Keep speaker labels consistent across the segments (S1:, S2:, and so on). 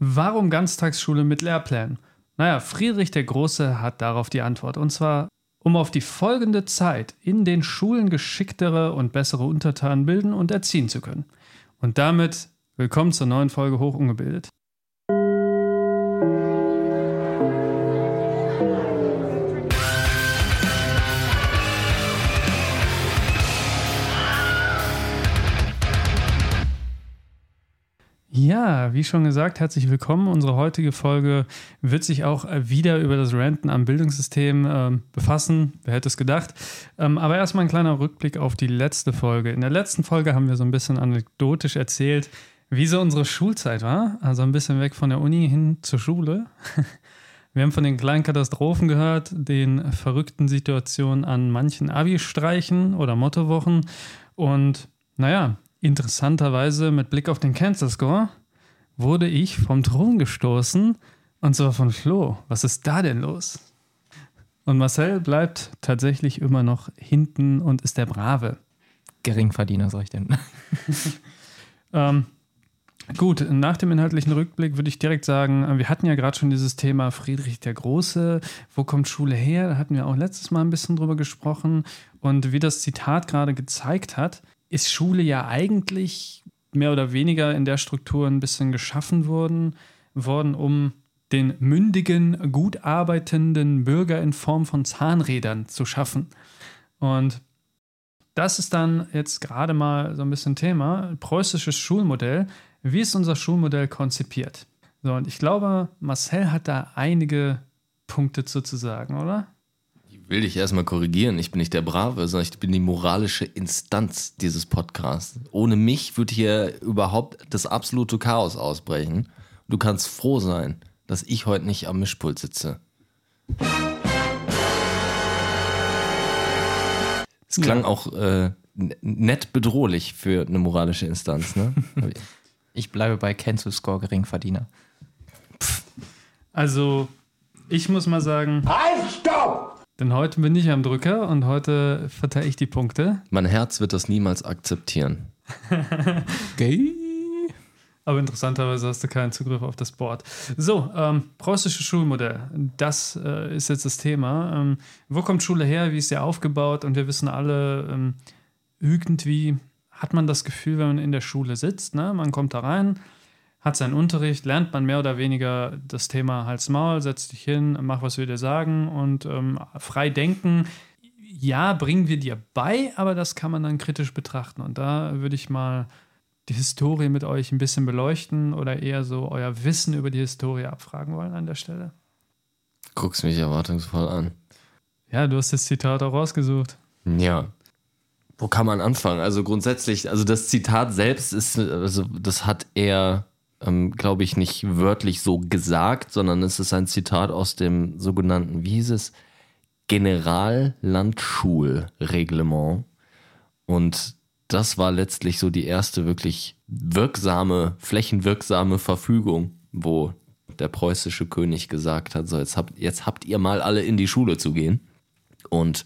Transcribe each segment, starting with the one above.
S1: Warum Ganztagsschule mit Lehrplänen? Naja, Friedrich der Große hat darauf die Antwort. Und zwar, um auf die folgende Zeit in den Schulen geschicktere und bessere Untertanen bilden und erziehen zu können. Und damit willkommen zur neuen Folge Hochungebildet. Ja, wie schon gesagt, herzlich willkommen. Unsere heutige Folge wird sich auch wieder über das Ranten am Bildungssystem ähm, befassen. Wer hätte es gedacht? Ähm, aber erstmal ein kleiner Rückblick auf die letzte Folge. In der letzten Folge haben wir so ein bisschen anekdotisch erzählt, wie so unsere Schulzeit war. Also ein bisschen weg von der Uni hin zur Schule. Wir haben von den kleinen Katastrophen gehört, den verrückten Situationen an manchen Abi-Streichen oder Mottowochen. Und naja, Interessanterweise, mit Blick auf den Cancel Score, wurde ich vom Thron gestoßen und zwar von Flo. Was ist da denn los? Und Marcel bleibt tatsächlich immer noch hinten und ist der Brave.
S2: Geringverdiener, soll ich denn?
S1: ähm, gut, nach dem inhaltlichen Rückblick würde ich direkt sagen, wir hatten ja gerade schon dieses Thema Friedrich der Große. Wo kommt Schule her? Da hatten wir auch letztes Mal ein bisschen drüber gesprochen. Und wie das Zitat gerade gezeigt hat, ist Schule ja eigentlich mehr oder weniger in der Struktur ein bisschen geschaffen worden, worden um den mündigen, gut arbeitenden Bürger in Form von Zahnrädern zu schaffen. Und das ist dann jetzt gerade mal so ein bisschen Thema. Preußisches Schulmodell. Wie ist unser Schulmodell konzipiert? So, und ich glaube, Marcel hat da einige Punkte zu sagen, oder?
S3: Will dich erstmal korrigieren. Ich bin nicht der Brave, sondern ich bin die moralische Instanz dieses Podcasts. Ohne mich würde hier überhaupt das absolute Chaos ausbrechen. Du kannst froh sein, dass ich heute nicht am Mischpult sitze. Es klang ja. auch äh, nett bedrohlich für eine moralische Instanz, ne?
S2: ich bleibe bei Cancel Score Geringverdiener.
S1: Also, ich muss mal sagen. Halt! Denn heute bin ich am Drücker und heute verteile ich die Punkte.
S3: Mein Herz wird das niemals akzeptieren.
S1: Gay. Aber interessanterweise hast du keinen Zugriff auf das Board. So, ähm, preußisches Schulmodell. Das äh, ist jetzt das Thema. Ähm, wo kommt Schule her? Wie ist sie aufgebaut? Und wir wissen alle, ähm, irgendwie hat man das Gefühl, wenn man in der Schule sitzt, ne? man kommt da rein, hat seinen Unterricht, lernt man mehr oder weniger das Thema Hals Maul, setz dich hin, mach, was wir dir sagen und ähm, frei denken. Ja, bringen wir dir bei, aber das kann man dann kritisch betrachten. Und da würde ich mal die Historie mit euch ein bisschen beleuchten oder eher so euer Wissen über die Historie abfragen wollen an der Stelle.
S3: Guckst mich erwartungsvoll an.
S1: Ja, du hast das Zitat auch rausgesucht.
S3: Ja. Wo kann man anfangen? Also grundsätzlich, also das Zitat selbst ist, also das hat eher ähm, glaube ich, nicht wörtlich so gesagt, sondern es ist ein Zitat aus dem sogenannten, wie hieß es, Generallandschulreglement. Und das war letztlich so die erste wirklich wirksame, flächenwirksame Verfügung, wo der preußische König gesagt hat, so jetzt habt, jetzt habt ihr mal alle in die Schule zu gehen. Und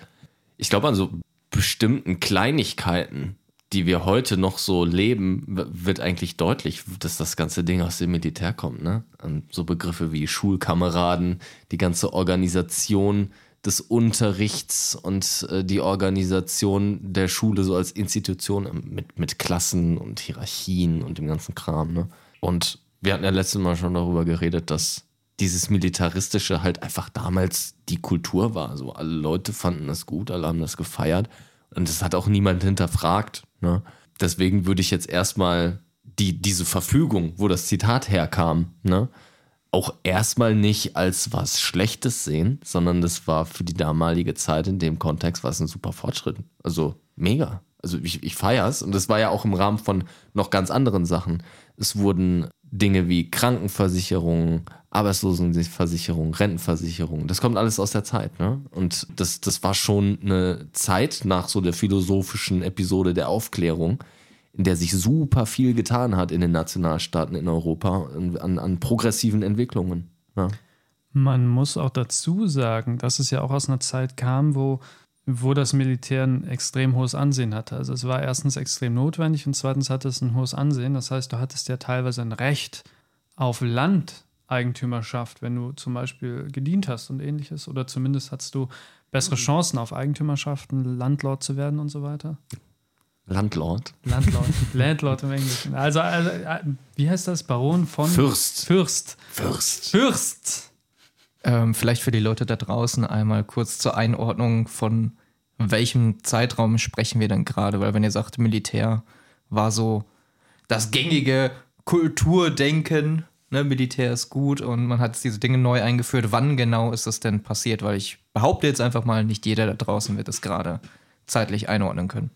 S3: ich glaube an so bestimmten Kleinigkeiten die wir heute noch so leben, wird eigentlich deutlich, dass das ganze Ding aus dem Militär kommt. Ne? So Begriffe wie Schulkameraden, die ganze Organisation des Unterrichts und äh, die Organisation der Schule so als Institution mit, mit Klassen und Hierarchien und dem ganzen Kram. Ne? Und wir hatten ja letztes Mal schon darüber geredet, dass dieses Militaristische halt einfach damals die Kultur war. So alle Leute fanden das gut, alle haben das gefeiert. Und es hat auch niemand hinterfragt. Ne? Deswegen würde ich jetzt erstmal die, diese Verfügung, wo das Zitat herkam, ne, auch erstmal nicht als was Schlechtes sehen, sondern das war für die damalige Zeit in dem Kontext was ein super Fortschritt. Also mega. Also ich, ich feiere es und das war ja auch im Rahmen von noch ganz anderen Sachen. Es wurden Dinge wie Krankenversicherung, Arbeitslosenversicherung, Rentenversicherung, das kommt alles aus der Zeit. Ne? Und das, das war schon eine Zeit nach so der philosophischen Episode der Aufklärung, in der sich super viel getan hat in den Nationalstaaten in Europa an, an progressiven Entwicklungen. Ja.
S1: Man muss auch dazu sagen, dass es ja auch aus einer Zeit kam, wo wo das Militär ein extrem hohes Ansehen hatte. Also es war erstens extrem notwendig und zweitens hatte es ein hohes Ansehen. Das heißt, du hattest ja teilweise ein Recht auf Landeigentümerschaft, wenn du zum Beispiel gedient hast und ähnliches? Oder zumindest hattest du bessere Chancen auf Eigentümerschaften, Landlord zu werden und so weiter?
S3: Landlord.
S1: Landlord. Landlord im Englischen. Also, also, äh, wie heißt das? Baron von
S3: Fürst.
S1: Fürst.
S3: Fürst.
S1: Fürst.
S2: Ähm, vielleicht für die Leute da draußen einmal kurz zur Einordnung von welchem Zeitraum sprechen wir denn gerade? Weil wenn ihr sagt, Militär war so das gängige Kulturdenken, ne, Militär ist gut und man hat diese Dinge neu eingeführt. Wann genau ist das denn passiert? Weil ich behaupte jetzt einfach mal, nicht jeder da draußen wird es gerade zeitlich einordnen können.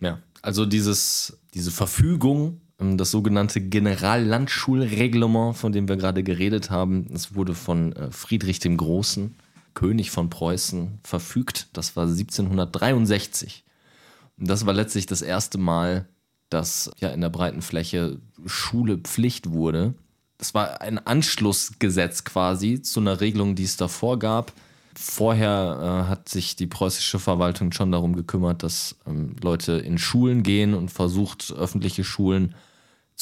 S3: Ja, also dieses, diese Verfügung, das sogenannte Generallandschulreglement, von dem wir gerade geredet haben, es wurde von äh, Friedrich dem Großen, König von Preußen, verfügt. Das war 1763. Und das war letztlich das erste Mal, dass ja in der breiten Fläche Schule Pflicht wurde. Das war ein Anschlussgesetz quasi zu einer Regelung, die es davor gab. Vorher äh, hat sich die preußische Verwaltung schon darum gekümmert, dass ähm, Leute in Schulen gehen und versucht, öffentliche Schulen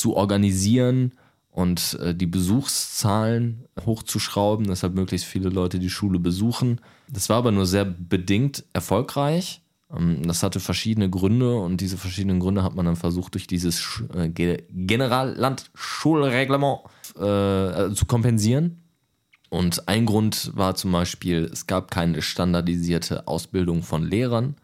S3: zu organisieren und äh, die Besuchszahlen hochzuschrauben, deshalb möglichst viele Leute die Schule besuchen. Das war aber nur sehr bedingt erfolgreich. Ähm, das hatte verschiedene Gründe und diese verschiedenen Gründe hat man dann versucht, durch dieses äh, Generallandschulreglement äh, zu kompensieren. Und ein Grund war zum Beispiel, es gab keine standardisierte Ausbildung von Lehrern.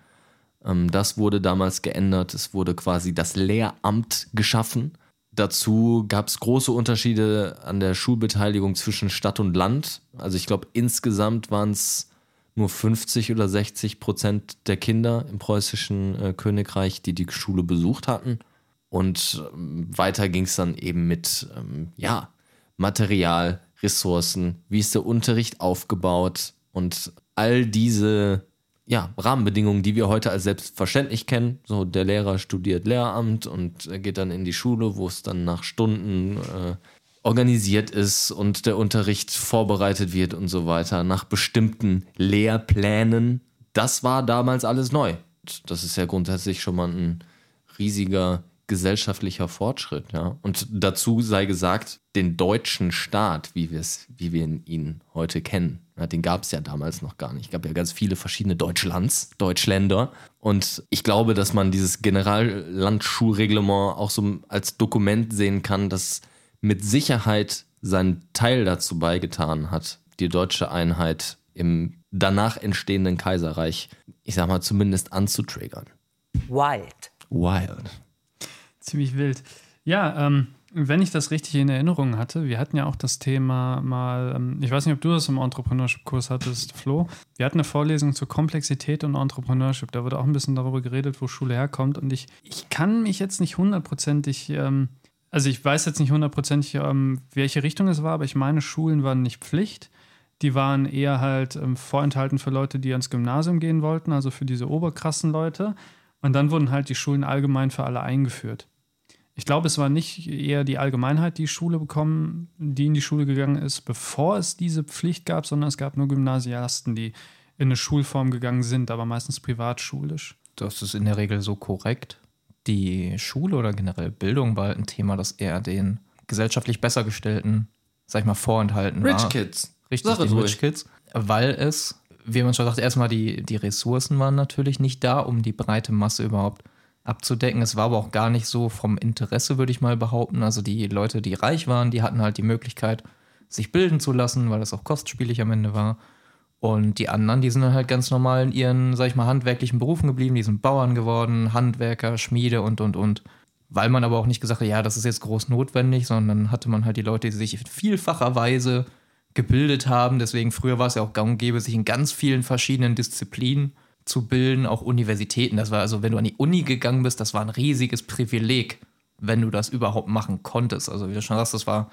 S3: Ähm, das wurde damals geändert. Es wurde quasi das Lehramt geschaffen. Dazu gab es große Unterschiede an der Schulbeteiligung zwischen Stadt und Land. Also ich glaube, insgesamt waren es nur 50 oder 60 Prozent der Kinder im preußischen äh, Königreich, die die Schule besucht hatten. Und ähm, weiter ging es dann eben mit ähm, ja, Material, Ressourcen, wie ist der Unterricht aufgebaut und all diese ja, Rahmenbedingungen, die wir heute als selbstverständlich kennen. So, der Lehrer studiert Lehramt und geht dann in die Schule, wo es dann nach Stunden äh, organisiert ist und der Unterricht vorbereitet wird und so weiter, nach bestimmten Lehrplänen. Das war damals alles neu. Das ist ja grundsätzlich schon mal ein riesiger gesellschaftlicher Fortschritt, ja. Und dazu sei gesagt, den deutschen Staat, wie wir es, wie wir ihn heute kennen, ja, den gab es ja damals noch gar nicht. Es gab ja ganz viele verschiedene Deutschlands, Deutschländer. Und ich glaube, dass man dieses Generallandschulreglement auch so als Dokument sehen kann, das mit Sicherheit seinen Teil dazu beigetan hat, die deutsche Einheit im danach entstehenden Kaiserreich, ich sag mal, zumindest anzutriggern.
S4: Wild.
S3: Wild.
S1: Ziemlich wild. Ja, ähm, wenn ich das richtig in Erinnerung hatte, wir hatten ja auch das Thema mal, ähm, ich weiß nicht, ob du das im Entrepreneurship-Kurs hattest, Flo. Wir hatten eine Vorlesung zur Komplexität und Entrepreneurship. Da wurde auch ein bisschen darüber geredet, wo Schule herkommt. Und ich, ich kann mich jetzt nicht hundertprozentig, ähm, also ich weiß jetzt nicht hundertprozentig, ähm, welche Richtung es war, aber ich meine, Schulen waren nicht Pflicht. Die waren eher halt vorenthalten für Leute, die ans Gymnasium gehen wollten, also für diese oberkrassen Leute. Und dann wurden halt die Schulen allgemein für alle eingeführt. Ich glaube, es war nicht eher die Allgemeinheit, die Schule bekommen, die in die Schule gegangen ist, bevor es diese Pflicht gab, sondern es gab nur Gymnasiasten, die in eine Schulform gegangen sind, aber meistens privatschulisch.
S2: Das ist in der Regel so korrekt. Die Schule oder generell Bildung war halt ein Thema, das eher den gesellschaftlich besser gestellten, sag ich mal, vorenthalten
S3: Rich
S2: war.
S3: Kids.
S2: Richtig,
S3: es
S2: die
S3: ruhig.
S2: Rich Kids. Weil es, wie man schon sagt, erstmal die, die Ressourcen waren natürlich nicht da, um die breite Masse überhaupt abzudecken. Es war aber auch gar nicht so vom Interesse, würde ich mal behaupten. Also die Leute, die reich waren, die hatten halt die Möglichkeit, sich bilden zu lassen, weil das auch kostspielig am Ende war. Und die anderen, die sind dann halt ganz normal in ihren, sag ich mal, handwerklichen Berufen geblieben. Die sind Bauern geworden, Handwerker, Schmiede und, und, und. Weil man aber auch nicht gesagt hat, ja, das ist jetzt groß notwendig, sondern hatte man halt die Leute, die sich in vielfacher Weise gebildet haben. Deswegen früher war es ja auch gang und gäbe, sich in ganz vielen verschiedenen Disziplinen zu bilden, auch Universitäten. Das war also, wenn du an die Uni gegangen bist, das war ein riesiges Privileg, wenn du das überhaupt machen konntest. Also wie du schon sagst, das war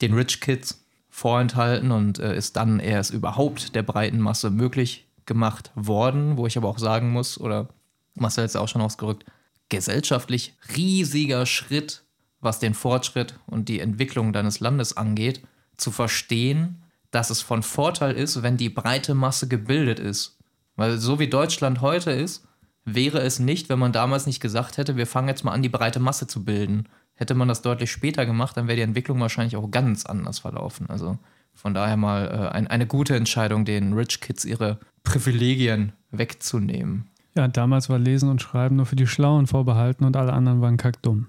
S2: den Rich Kids vorenthalten und äh, ist dann erst überhaupt der breiten Masse möglich gemacht worden, wo ich aber auch sagen muss, oder Marcel es ja auch schon ausgerückt, gesellschaftlich riesiger Schritt, was den Fortschritt und die Entwicklung deines Landes angeht, zu verstehen, dass es von Vorteil ist, wenn die breite Masse gebildet ist. Weil so wie Deutschland heute ist, wäre es nicht, wenn man damals nicht gesagt hätte, wir fangen jetzt mal an, die breite Masse zu bilden. hätte man das deutlich später gemacht, dann wäre die Entwicklung wahrscheinlich auch ganz anders verlaufen. Also von daher mal äh, ein, eine gute Entscheidung, den Rich Kids ihre Privilegien wegzunehmen.
S1: Ja, damals war Lesen und Schreiben nur für die Schlauen vorbehalten und alle anderen waren kackdumm.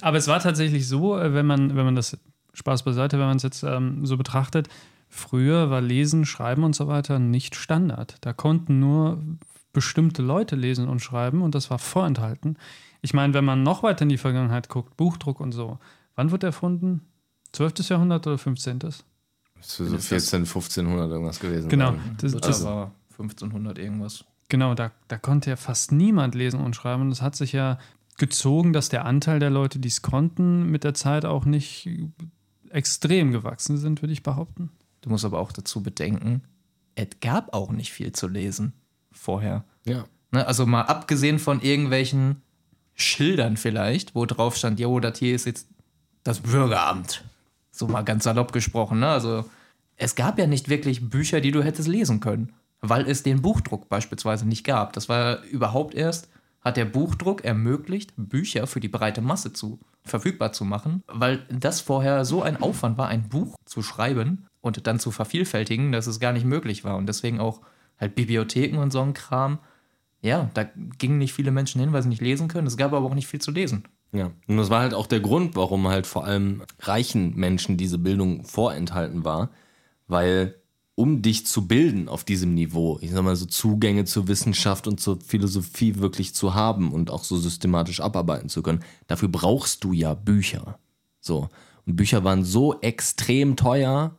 S1: Aber es war tatsächlich so, äh, wenn man, wenn man das Spaß beiseite, wenn man es jetzt ähm, so betrachtet, früher war Lesen, Schreiben und so weiter nicht Standard. Da konnten nur bestimmte Leute lesen und schreiben und das war vorenthalten. Ich meine, wenn man noch weiter in die Vergangenheit guckt, Buchdruck und so, wann wird erfunden? 12. Jahrhundert oder 15.?
S3: Das ist so 14, 1500 irgendwas gewesen.
S1: Genau. Das
S2: das, war 1500 irgendwas.
S1: genau, da, da konnte ja fast niemand lesen und schreiben. Und es hat sich ja gezogen, dass der Anteil der Leute, die es konnten, mit der Zeit auch nicht extrem gewachsen sind, würde ich behaupten.
S2: Du musst aber auch dazu bedenken, es gab auch nicht viel zu lesen vorher.
S3: Ja.
S2: Ne, also mal abgesehen von irgendwelchen Schildern vielleicht, wo drauf stand, jo, das hier ist jetzt das Bürgeramt. So mal ganz salopp gesprochen. Ne? Also es gab ja nicht wirklich Bücher, die du hättest lesen können, weil es den Buchdruck beispielsweise nicht gab. Das war überhaupt erst, hat der Buchdruck ermöglicht, Bücher für die breite Masse zu verfügbar zu machen, weil das vorher so ein Aufwand war, ein Buch zu schreiben und dann zu vervielfältigen, dass es gar nicht möglich war. Und deswegen auch halt Bibliotheken und so ein Kram. Ja, da gingen nicht viele Menschen hin, weil sie nicht lesen können. Es gab aber auch nicht viel zu lesen.
S3: Ja, und das war halt auch der Grund, warum halt vor allem reichen Menschen diese Bildung vorenthalten war, weil um dich zu bilden auf diesem Niveau, ich sag mal so Zugänge zur Wissenschaft und zur Philosophie wirklich zu haben und auch so systematisch abarbeiten zu können, dafür brauchst du ja Bücher. So. Und Bücher waren so extrem teuer,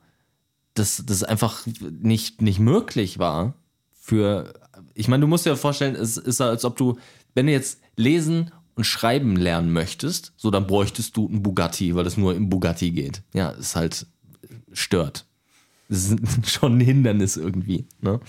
S3: dass das einfach nicht, nicht möglich war für, ich meine, du musst dir ja vorstellen, es ist, als ob du, wenn du jetzt lesen und schreiben lernen möchtest, so dann bräuchtest du einen Bugatti, weil das nur im Bugatti geht. Ja, ist halt stört. Das ist schon ein Hindernis irgendwie. Ne?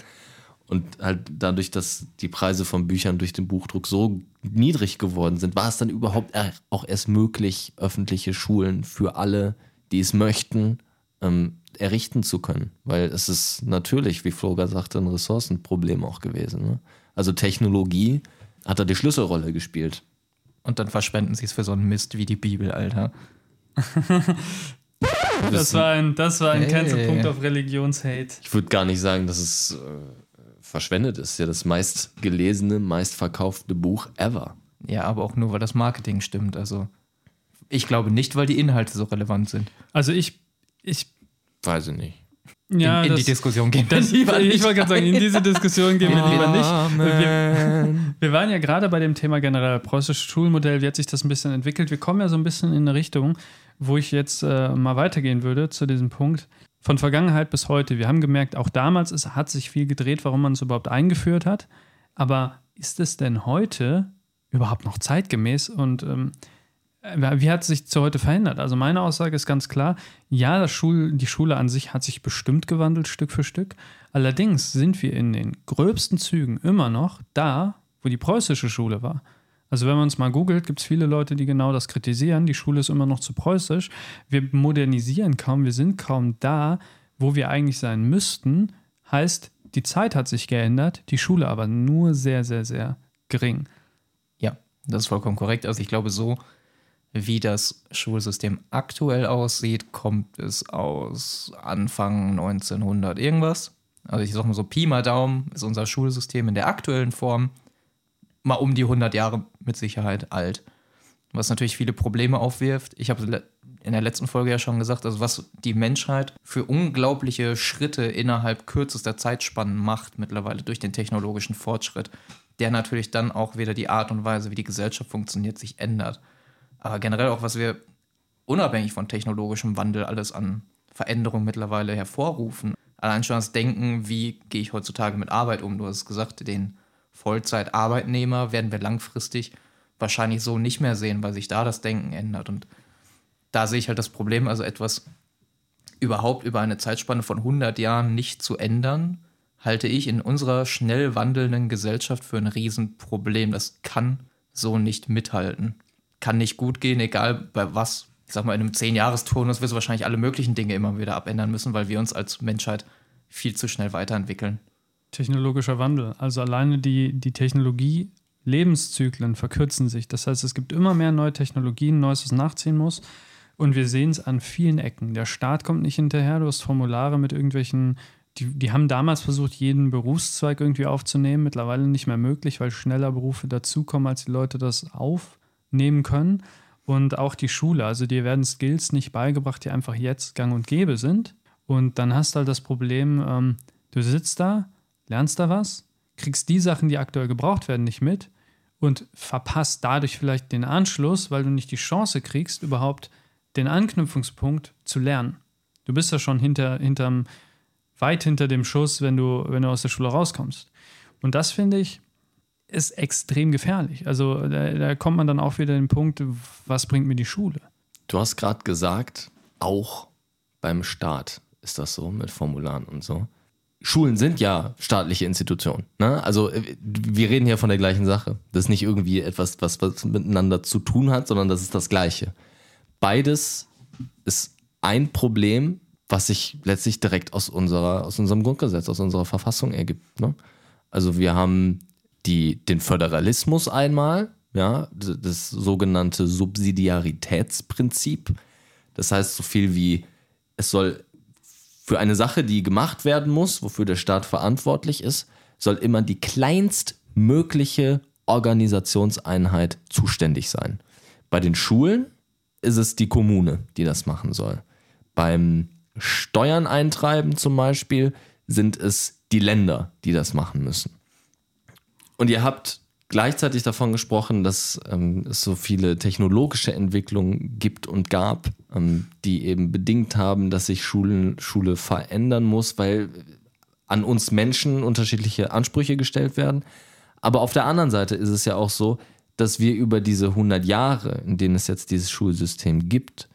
S3: Und halt dadurch, dass die Preise von Büchern durch den Buchdruck so niedrig geworden sind, war es dann überhaupt er- auch erst möglich, öffentliche Schulen für alle, die es möchten, ähm, errichten zu können. Weil es ist natürlich, wie Floger sagte, ein Ressourcenproblem auch gewesen. Ne? Also Technologie hat da die Schlüsselrolle gespielt.
S2: Und dann verschwenden sie es für so einen Mist wie die Bibel, Alter.
S1: Das war ein, das war ein
S2: Hey.
S1: Cancelpunkt auf Religionshate.
S3: Ich würde gar nicht sagen, dass es äh, verschwendet ist. Ja, das meistgelesene, meistverkaufte Buch ever.
S2: Ja, aber auch nur, weil das Marketing stimmt. Also ich glaube nicht, weil die Inhalte so relevant sind.
S1: Also ich, ich,
S3: Weiß ich nicht.
S1: ja,
S2: in, in
S1: das,
S2: die Diskussion gehen wir
S1: das,
S2: lieber
S1: ich
S2: nicht
S1: wollte gerade sagen, in diese Diskussion gehen wir lieber nicht. Wir, wir waren ja gerade bei dem Thema generell preußisches Schulmodell, wie hat sich das ein bisschen entwickelt. Wir kommen ja so ein bisschen in eine Richtung, wo ich jetzt äh, mal weitergehen würde zu diesem Punkt. Von Vergangenheit bis heute. Wir haben gemerkt, auch damals es hat sich viel gedreht, warum man es überhaupt eingeführt hat. Aber ist es denn heute überhaupt noch zeitgemäß und ähm, äh, wie hat es sich zu heute verändert? Also meine Aussage ist ganz klar, ja, Schul die Schule an sich hat sich bestimmt gewandelt, Stück für Stück. Allerdings sind wir in den gröbsten Zügen immer noch da, wo die preußische Schule war. Also wenn man es mal googelt, gibt es viele Leute, die genau das kritisieren. Die Schule ist immer noch zu preußisch. Wir modernisieren kaum, wir sind kaum da, wo wir eigentlich sein müssten. Heißt, die Zeit hat sich geändert, die Schule aber nur sehr, sehr, sehr gering.
S2: Ja, das ist vollkommen korrekt. Also ich glaube, so wie das Schulsystem aktuell aussieht, kommt es aus Anfang 1900 irgendwas. Also ich sag mal so, Pi mal Daumen ist unser Schulsystem in der aktuellen Form mal um die 100 Jahre mit Sicherheit alt. Was natürlich viele Probleme aufwirft. Ich habe in der letzten Folge ja schon gesagt, also was die Menschheit für unglaubliche Schritte innerhalb kürzester Zeitspannen macht mittlerweile durch den technologischen Fortschritt, der natürlich dann auch wieder die Art und Weise, wie die Gesellschaft funktioniert, sich ändert. Aber generell auch, was wir unabhängig von technologischem Wandel alles an Veränderungen mittlerweile hervorrufen. Allein schon das Denken, wie gehe ich heutzutage mit Arbeit um? Du hast es gesagt, den Vollzeitarbeitnehmer werden wir langfristig wahrscheinlich so nicht mehr sehen, weil sich da das Denken ändert. Und da sehe ich halt das Problem, also etwas überhaupt über eine Zeitspanne von 100 Jahren nicht zu ändern, halte ich in unserer schnell wandelnden Gesellschaft für ein Riesenproblem. Das kann so nicht mithalten. Kann nicht gut gehen, egal bei was. Ich sag mal, in einem 10-Jahres-Turnus wirst du wahrscheinlich alle möglichen Dinge immer wieder abändern müssen, weil wir uns als Menschheit viel zu schnell weiterentwickeln.
S1: Technologischer Wandel. Also alleine die, die Technologie Lebenszyklen verkürzen sich. Das heißt, es gibt immer mehr neue Technologien, Neues, was nachziehen muss. Und wir sehen es an vielen Ecken. Der Staat kommt nicht hinterher. Du hast Formulare mit irgendwelchen, die, die haben damals versucht, jeden Berufszweig irgendwie aufzunehmen. Mittlerweile nicht mehr möglich, weil schneller Berufe dazukommen, als die Leute das aufnehmen können. Und auch die Schule, also dir werden Skills nicht beigebracht, die einfach jetzt gang und gäbe sind. Und dann hast du halt das Problem, ähm, du sitzt da, lernst da was, kriegst die Sachen, die aktuell gebraucht werden, nicht mit und verpasst dadurch vielleicht den Anschluss, weil du nicht die Chance kriegst, überhaupt den Anknüpfungspunkt zu lernen. Du bist ja schon hinter, hinterm, weit hinter dem Schuss, wenn du, wenn du aus der Schule rauskommst. Und das finde ich, ist extrem gefährlich. Also da, da kommt man dann auch wieder den Punkt, was bringt mir die Schule?
S3: Du hast gerade gesagt, auch beim Staat ist das so mit Formularen und so. Schulen sind ja staatliche Institutionen. Ne? Also äh, wir reden hier von der gleichen Sache. Das ist nicht irgendwie etwas, was, was miteinander zu tun hat, sondern das ist das Gleiche. Beides ist ein Problem, was sich letztlich direkt aus, unserer, aus unserem Grundgesetz, aus unserer Verfassung ergibt. Ne? Also wir haben die, den Föderalismus einmal, ja, das sogenannte Subsidiaritätsprinzip. Das heißt so viel wie, es soll für eine Sache, die gemacht werden muss, wofür der Staat verantwortlich ist, soll immer die kleinstmögliche Organisationseinheit zuständig sein. Bei den Schulen ist es die Kommune, die das machen soll. Beim Steuern eintreiben zum Beispiel sind es die Länder, die das machen müssen. Und ihr habt gleichzeitig davon gesprochen, dass ähm, es so viele technologische Entwicklungen gibt und gab, ähm, die eben bedingt haben, dass sich Schulen, Schule verändern muss, weil an uns Menschen unterschiedliche Ansprüche gestellt werden. Aber auf der anderen Seite ist es ja auch so, dass wir über diese 100 Jahre, in denen es jetzt dieses Schulsystem gibt,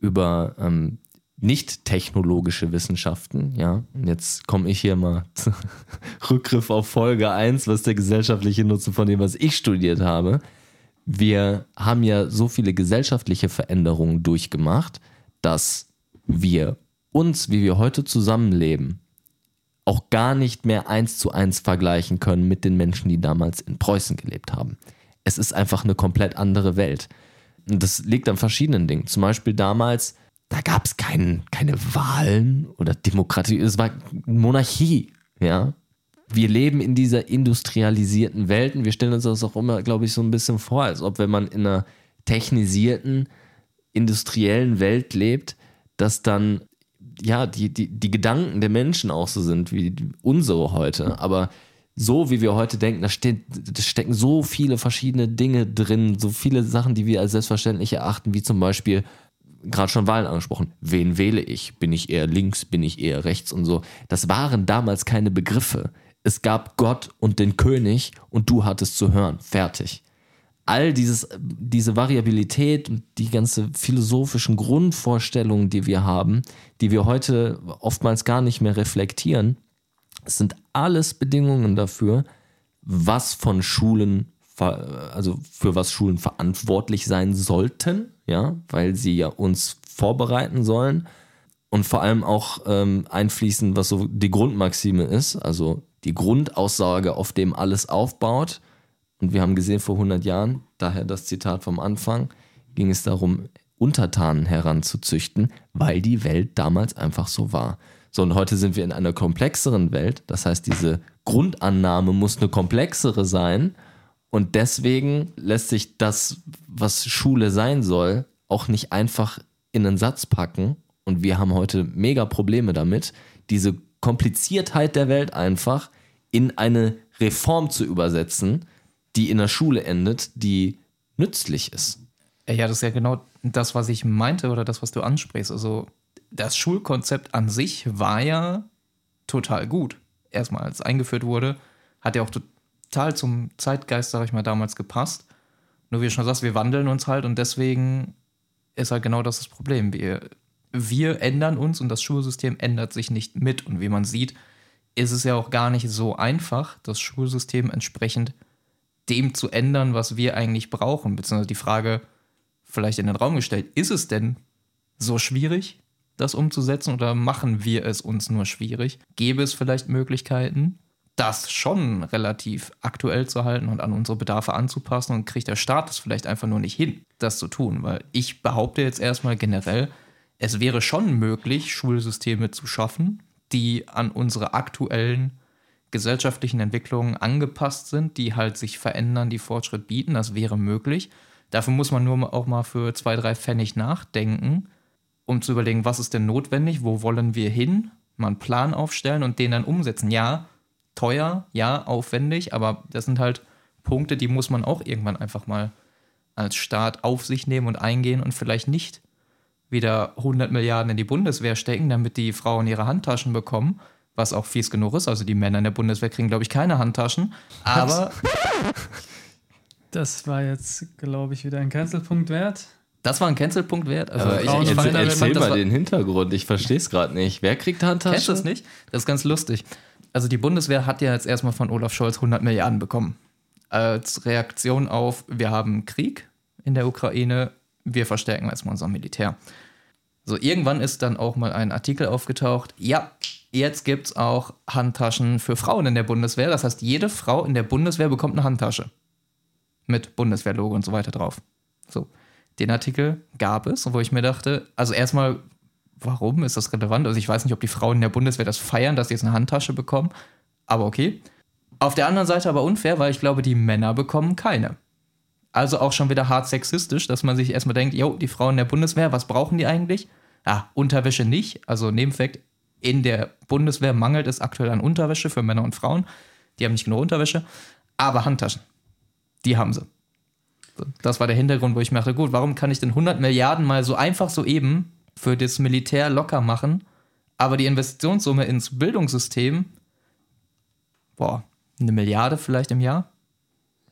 S3: über ähm, nicht technologische Wissenschaften, ja, und jetzt komme ich hier mal Rückgriff auf Folge 1, was der gesellschaftliche Nutzen von dem, was ich studiert habe. Wir haben ja so viele gesellschaftliche Veränderungen durchgemacht, dass wir uns, wie wir heute zusammenleben, auch gar nicht mehr eins zu eins vergleichen können mit den Menschen, die damals in Preußen gelebt haben. Es ist einfach eine komplett andere Welt. Und das liegt an verschiedenen Dingen. Zum Beispiel damals da gab es kein, keine Wahlen oder Demokratie, es war Monarchie, ja. Wir leben in dieser industrialisierten Welt und wir stellen uns das auch immer, glaube ich, so ein bisschen vor, als ob wenn man in einer technisierten, industriellen Welt lebt, dass dann ja die, die, die Gedanken der Menschen auch so sind wie unsere heute. Aber so wie wir heute denken, da, steht, da stecken so viele verschiedene Dinge drin, so viele Sachen, die wir als selbstverständlich erachten, wie zum Beispiel gerade schon Wahlen angesprochen. Wen wähle ich? Bin ich eher links? Bin ich eher rechts und so? Das waren damals keine Begriffe. Es gab Gott und den König und du hattest zu hören. Fertig. All dieses, diese Variabilität und die ganze philosophischen Grundvorstellungen, die wir haben, die wir heute oftmals gar nicht mehr reflektieren, sind alles Bedingungen dafür, was von Schulen also für was Schulen verantwortlich sein sollten, ja, weil sie ja uns vorbereiten sollen und vor allem auch ähm, einfließen, was so die Grundmaxime ist, also die Grundaussage, auf dem alles aufbaut. Und wir haben gesehen vor 100 Jahren, daher das Zitat vom Anfang, ging es darum, Untertanen heranzuzüchten, weil die Welt damals einfach so war. So, und heute sind wir in einer komplexeren Welt. Das heißt, diese Grundannahme muss eine komplexere sein. Und deswegen lässt sich das, was Schule sein soll, auch nicht einfach in einen Satz packen. Und wir haben heute mega Probleme damit, diese Kompliziertheit der Welt einfach in eine Reform zu übersetzen, die in der Schule endet, die nützlich ist.
S2: Ja, das ist ja genau das, was ich meinte oder das, was du ansprichst. Also das Schulkonzept an sich war ja total gut. Erstmal als eingeführt wurde, hat ja auch total zum Zeitgeist, sag ich mal, damals gepasst. Nur wie du schon sagst, wir wandeln uns halt und deswegen ist halt genau das das Problem. Wir, wir ändern uns und das Schulsystem ändert sich nicht mit. Und wie man sieht, ist es ja auch gar nicht so einfach, das Schulsystem entsprechend dem zu ändern, was wir eigentlich brauchen. Beziehungsweise die Frage vielleicht in den Raum gestellt, ist es denn so schwierig, das umzusetzen oder machen wir es uns nur schwierig? Gäbe es vielleicht Möglichkeiten? Das schon relativ aktuell zu halten und an unsere Bedarfe anzupassen und kriegt der Staat es vielleicht einfach nur nicht hin, das zu tun. Weil ich behaupte jetzt erstmal generell, es wäre schon möglich, Schulsysteme zu schaffen, die an unsere aktuellen gesellschaftlichen Entwicklungen angepasst sind, die halt sich verändern, die Fortschritt bieten. Das wäre möglich. Dafür muss man nur auch mal für zwei, drei Pfennig nachdenken, um zu überlegen, was ist denn notwendig, wo wollen wir hin, mal einen Plan aufstellen und den dann umsetzen. Ja, teuer, ja, aufwendig, aber das sind halt Punkte, die muss man auch irgendwann einfach mal als Staat auf sich nehmen und eingehen und vielleicht nicht wieder 100 Milliarden in die Bundeswehr stecken, damit die Frauen ihre Handtaschen bekommen, was auch fies genug ist. Also die Männer in der Bundeswehr kriegen, glaube ich, keine Handtaschen. Aber.
S1: Das war jetzt, glaube ich, wieder ein Cancelpunkt wert.
S2: Das war ein Cancelpunkt wert. Also
S3: Aber
S2: ich,
S3: ich,
S2: ich
S3: erzähl,
S2: fand,
S3: erzähl mal den Hintergrund. Ich verstehe es gerade nicht. Wer kriegt Handtaschen?
S2: Kennst du das nicht? Das ist ganz lustig. Also die Bundeswehr hat ja jetzt erstmal von Olaf Scholz 100 Milliarden bekommen. Als Reaktion auf, wir haben Krieg in der Ukraine, wir verstärken jetzt mal unser Militär. So, irgendwann ist dann auch mal ein Artikel aufgetaucht, ja, jetzt gibt es auch Handtaschen für Frauen in der Bundeswehr. Das heißt, jede Frau in der Bundeswehr bekommt eine Handtasche. Mit Bundeswehrlogo und so weiter drauf. So, den Artikel gab es, wo ich mir dachte, also erstmal, warum ist das relevant? Also ich weiß nicht, ob die Frauen in der Bundeswehr das feiern, dass sie jetzt eine Handtasche bekommen, aber okay. Auf der anderen Seite aber unfair, weil ich glaube, die Männer bekommen keine. Also auch schon wieder hart sexistisch, dass man sich erstmal denkt, jo, die Frauen in der Bundeswehr, was brauchen die eigentlich? Ah, Unterwäsche nicht. Also Nebeneffekt, in der Bundeswehr mangelt es aktuell an Unterwäsche für Männer und Frauen. Die haben nicht genug Unterwäsche, aber Handtaschen, die haben sie. Das war der Hintergrund, wo ich mir dachte, gut, warum kann ich denn 100 Milliarden mal so einfach so eben für das Militär locker machen, aber die Investitionssumme ins Bildungssystem, boah, eine Milliarde vielleicht im Jahr?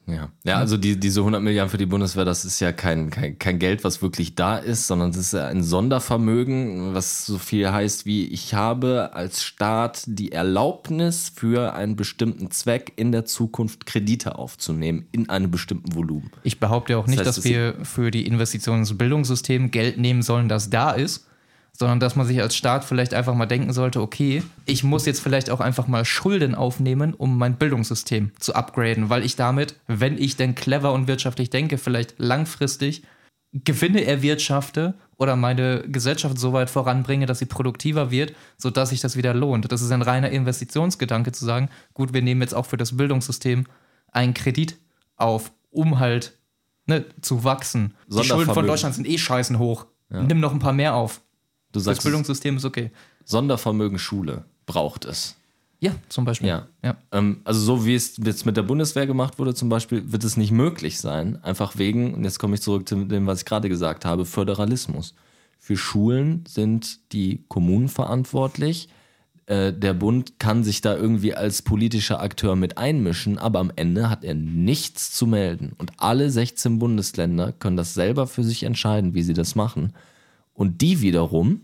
S3: Ja, ja also die, diese 100 Milliarden für die Bundeswehr, das ist ja kein, kein, kein Geld, was wirklich da ist, sondern das ist ja ein Sondervermögen, was so viel heißt wie, ich habe als Staat die Erlaubnis für einen bestimmten Zweck in der Zukunft Kredite aufzunehmen in einem bestimmten Volumen.
S2: Ich behaupte auch nicht,
S3: Das heißt,
S2: dass
S3: es-
S2: wir für die Investitionen ins Bildungssystem Geld nehmen sollen, das da ist, sondern dass man sich als Staat vielleicht einfach mal denken sollte, okay, ich muss jetzt vielleicht auch einfach mal Schulden aufnehmen, um mein Bildungssystem zu upgraden, weil ich damit, wenn ich denn clever und wirtschaftlich denke, vielleicht langfristig Gewinne erwirtschafte oder meine Gesellschaft so weit voranbringe, dass sie produktiver wird, sodass sich das wieder lohnt. Das ist ein reiner Investitionsgedanke zu sagen, gut, wir nehmen jetzt auch für das Bildungssystem einen Kredit auf, um halt ne, zu wachsen. Die Schulden von. Deutschland sind eh scheißen hoch. Nimm noch ein paar mehr auf.
S3: Du
S2: Das
S3: sagst,
S2: Bildungssystem ist okay.
S3: Sondervermögen Schule braucht es.
S2: Ja, zum Beispiel.
S3: Ja.
S2: ja.
S3: Ähm, also so wie es jetzt mit der Bundeswehr gemacht wurde zum Beispiel, wird es nicht möglich sein, einfach wegen, und jetzt komme ich zurück zu dem, was ich gerade gesagt habe, Föderalismus. Für Schulen sind die Kommunen verantwortlich. Äh, der Bund kann sich da irgendwie als politischer Akteur mit einmischen, aber am Ende hat er nichts zu melden. Und alle 16 Bundesländer können das selber für sich entscheiden, wie sie das machen. Und die wiederum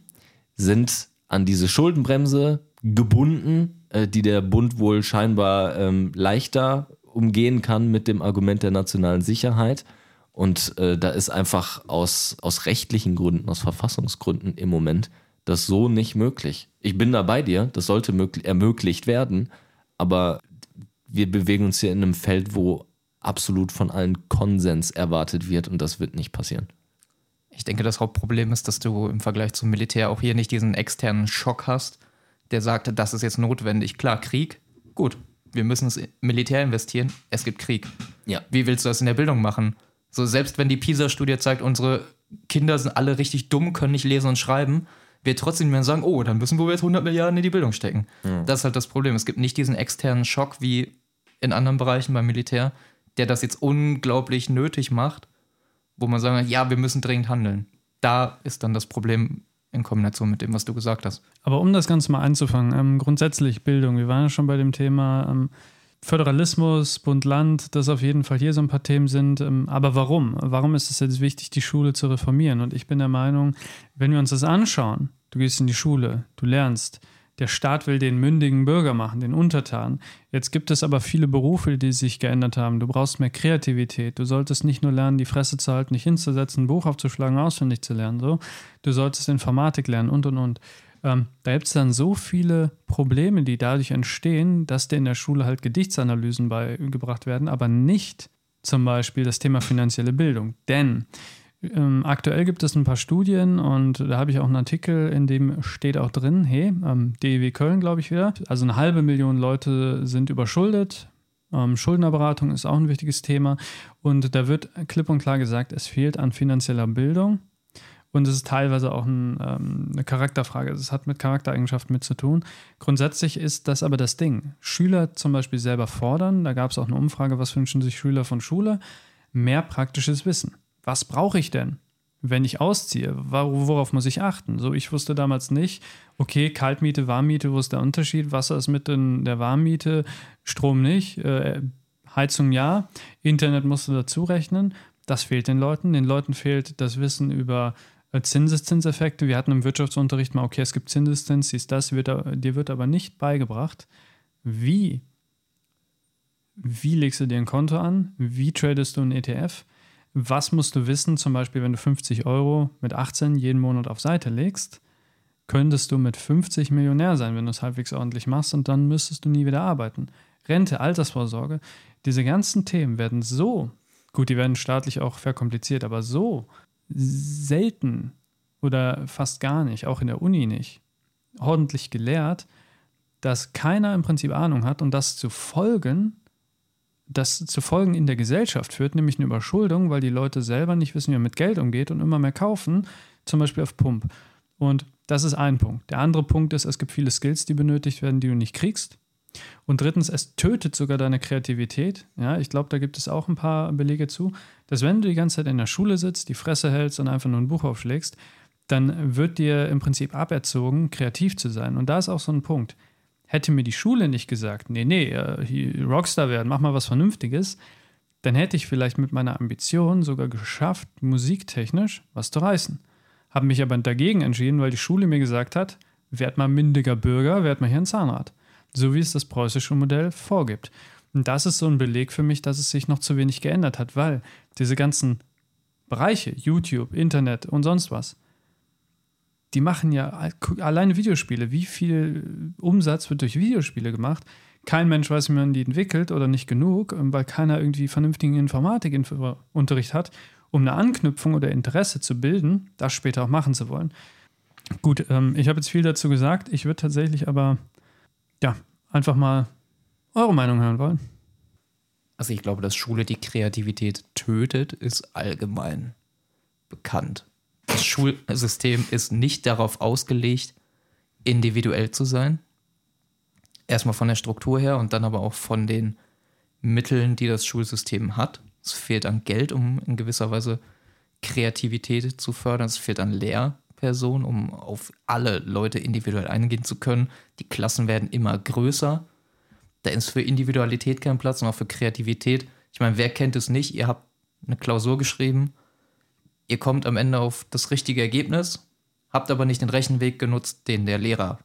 S3: sind an diese Schuldenbremse gebunden, äh, die der Bund wohl scheinbar ähm, leichter umgehen kann mit dem Argument der nationalen Sicherheit. Und äh, da ist einfach aus, aus rechtlichen Gründen, aus Verfassungsgründen im Moment das so nicht möglich. Ich bin da bei dir, das sollte möglich, ermöglicht werden, aber wir bewegen uns hier in einem Feld, wo absolut von allen Konsens erwartet wird und das wird nicht passieren.
S2: Ich denke, das Hauptproblem ist, dass du im Vergleich zum Militär auch hier nicht diesen externen Schock hast, der sagt, das ist jetzt notwendig. Klar, Krieg, gut, wir müssen ins Militär investieren, es gibt Krieg.
S3: Ja.
S2: Wie willst du das in der Bildung machen? So, selbst wenn die PISA-Studie zeigt, unsere Kinder sind alle richtig dumm, können nicht lesen und schreiben, wir trotzdem mehr sagen, oh, dann müssen wir jetzt 100 Milliarden in die Bildung stecken. Das ist halt das Problem. Es gibt nicht diesen externen Schock wie in anderen Bereichen beim Militär, der das jetzt unglaublich nötig macht, wo man sagen kann, ja, wir müssen dringend handeln. Da ist dann das Problem in Kombination mit dem, was du gesagt hast.
S1: Aber um das Ganze mal einzufangen, ähm, grundsätzlich Bildung, wir waren ja schon bei dem Thema ähm, Föderalismus, Bund, Land, das auf jeden Fall hier so ein paar Themen sind. Ähm, aber warum? Warum ist es jetzt wichtig, die Schule zu reformieren? Und ich bin der Meinung, wenn wir uns das anschauen, du gehst in die Schule, du lernst, der Staat will den mündigen Bürger machen, den Untertan. Jetzt gibt es aber viele Berufe, die sich geändert haben. Du brauchst mehr Kreativität. Du solltest nicht nur lernen, die Fresse zu halten, nicht hinzusetzen, ein Buch aufzuschlagen, auswendig zu lernen. So. Du solltest Informatik lernen und und und. Ähm, da gibt es dann so viele Probleme, die dadurch entstehen, dass dir in der Schule halt Gedichtsanalysen beigebracht werden, aber nicht zum Beispiel das Thema finanzielle Bildung. Denn ähm, aktuell gibt es ein paar Studien und da habe ich auch einen Artikel, in dem steht auch drin, hey, ähm, DEW Köln, glaube ich wieder, also eine halbe Million Leute sind überschuldet. Ähm, Schuldnerberatung ist auch ein wichtiges Thema und da wird klipp und klar gesagt, es fehlt an finanzieller Bildung. Und es ist teilweise auch ein, ähm, eine Charakterfrage. Es hat mit Charaktereigenschaften mit zu tun. Grundsätzlich ist das aber das Ding. Schüler zum Beispiel selber fordern, da gab es auch eine Umfrage, was wünschen sich Schüler von Schule? Mehr praktisches Wissen was brauche ich denn, wenn ich ausziehe? Worauf muss ich achten? So, ich wusste damals nicht, okay, Kaltmiete, Warmmiete, wo ist der Unterschied? Wasser ist mit in der Warmmiete, Strom nicht, äh, Heizung ja, Internet musst du dazu rechnen. Das fehlt den Leuten. Den Leuten fehlt das Wissen über äh, Zinseszinseffekte. Wir hatten im Wirtschaftsunterricht mal, okay, es gibt Zinseszins, ist das, wird, dir wird aber nicht beigebracht, wie, wie legst du dir ein Konto an, wie tradest du ein ETF, was musst du wissen, zum Beispiel, wenn du 50 Euro mit 18 jeden Monat auf Seite legst, könntest du mit 50 Millionär sein, wenn du es halbwegs ordentlich machst und dann müsstest du nie wieder arbeiten. Rente, Altersvorsorge, diese ganzen Themen werden so, gut, die werden staatlich auch verkompliziert, aber so selten oder fast gar nicht, auch in der Uni nicht, ordentlich gelehrt, dass keiner im Prinzip Ahnung hat und das zu folgen das zu Folgen in der Gesellschaft führt, nämlich eine Überschuldung, weil die Leute selber nicht wissen, wie man mit Geld umgeht und immer mehr kaufen, zum Beispiel auf Pump. Und das ist ein Punkt. Der andere Punkt ist, es gibt viele Skills, die benötigt werden, die du nicht kriegst. Und drittens, es tötet sogar deine Kreativität. Ja, ich glaube, da gibt es auch ein paar Belege zu, dass wenn du die ganze Zeit in der Schule sitzt, die Fresse hältst und einfach nur ein Buch aufschlägst, dann wird dir im Prinzip aberzogen, kreativ zu sein. Und da ist auch so ein Punkt hätte mir die Schule nicht gesagt, nee, nee, äh, Rockstar werden, mach mal was Vernünftiges, dann hätte ich vielleicht mit meiner Ambition sogar geschafft, musiktechnisch was zu reißen. Habe mich aber dagegen entschieden, weil die Schule mir gesagt hat, werd mal mündiger Bürger, werd mal hier ein Zahnrad. So wie es das preußische Modell vorgibt. Und das ist so ein Beleg für mich, dass es sich noch zu wenig geändert hat, weil diese ganzen Bereiche, YouTube, Internet und sonst was, die machen ja alleine Videospiele. Wie viel Umsatz wird durch Videospiele gemacht? Kein Mensch weiß, wie man die entwickelt oder nicht genug, ähm, weil keiner irgendwie vernünftigen Informatikunterricht hat, um eine Anknüpfung oder Interesse zu bilden, das später auch machen zu wollen. Gut, ähm, ich habe jetzt viel dazu gesagt. Ich würde tatsächlich aber ja einfach mal eure Meinung hören wollen.
S2: Also ich glaube, dass Schule die Kreativität tötet, ist allgemein bekannt das Schulsystem ist nicht darauf ausgelegt, individuell zu sein. Erstmal von der Struktur her und dann aber auch von den Mitteln, die das Schulsystem hat. Es fehlt an Geld, um in gewisser Weise Kreativität zu fördern. Es fehlt an Lehrpersonen, um auf alle Leute individuell eingehen zu können. Die Klassen werden immer größer. Da ist für Individualität kein Platz und auch für Kreativität. Ich meine, wer kennt es nicht? Ihr habt eine Klausur geschrieben ihr kommt am Ende auf das richtige Ergebnis, habt aber nicht den Rechenweg genutzt, den der Lehrer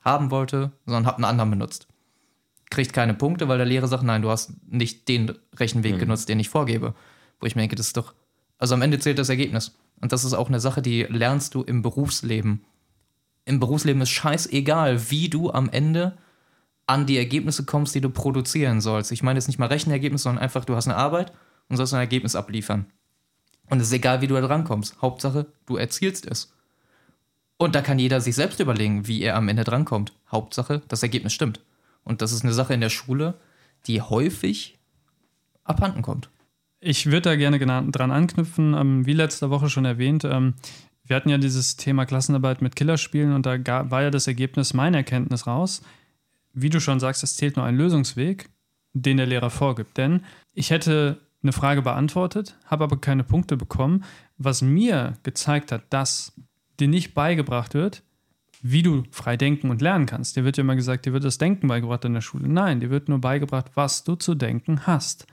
S2: haben wollte, sondern habt einen anderen benutzt. Kriegt keine Punkte, weil der Lehrer sagt, nein, du hast nicht den Rechenweg mhm. genutzt, den ich vorgebe. Wo ich mir denke, das ist doch, also am Ende zählt das Ergebnis. Und das ist auch eine Sache, die lernst du im Berufsleben. Im Berufsleben ist scheißegal, wie du am Ende an die Ergebnisse kommst, die du produzieren sollst. Ich meine jetzt nicht mal Rechenergebnis, sondern einfach, du hast eine Arbeit und sollst ein Ergebnis abliefern. Und es ist egal, wie du da drankommst. Hauptsache, du erzielst es. Und da kann jeder sich selbst überlegen, wie er am Ende drankommt. Hauptsache, das Ergebnis stimmt. Und das ist eine Sache in der Schule, die häufig abhanden kommt.
S1: Ich würde da gerne dran anknüpfen, ähm, wie letzte Woche schon erwähnt. Ähm, wir hatten ja dieses Thema Klassenarbeit mit Killerspielen und da war ja das Ergebnis meiner Erkenntnis raus. Wie du schon sagst, es zählt nur ein Lösungsweg, den der Lehrer vorgibt. Denn ich hätte eine Frage beantwortet, habe aber keine Punkte bekommen, was mir gezeigt hat, dass dir nicht beigebracht wird, wie du frei denken und lernen kannst. Dir wird ja immer gesagt, dir wird das Denken beigebracht in der Schule. Nein, dir wird nur beigebracht, was du zu denken hast.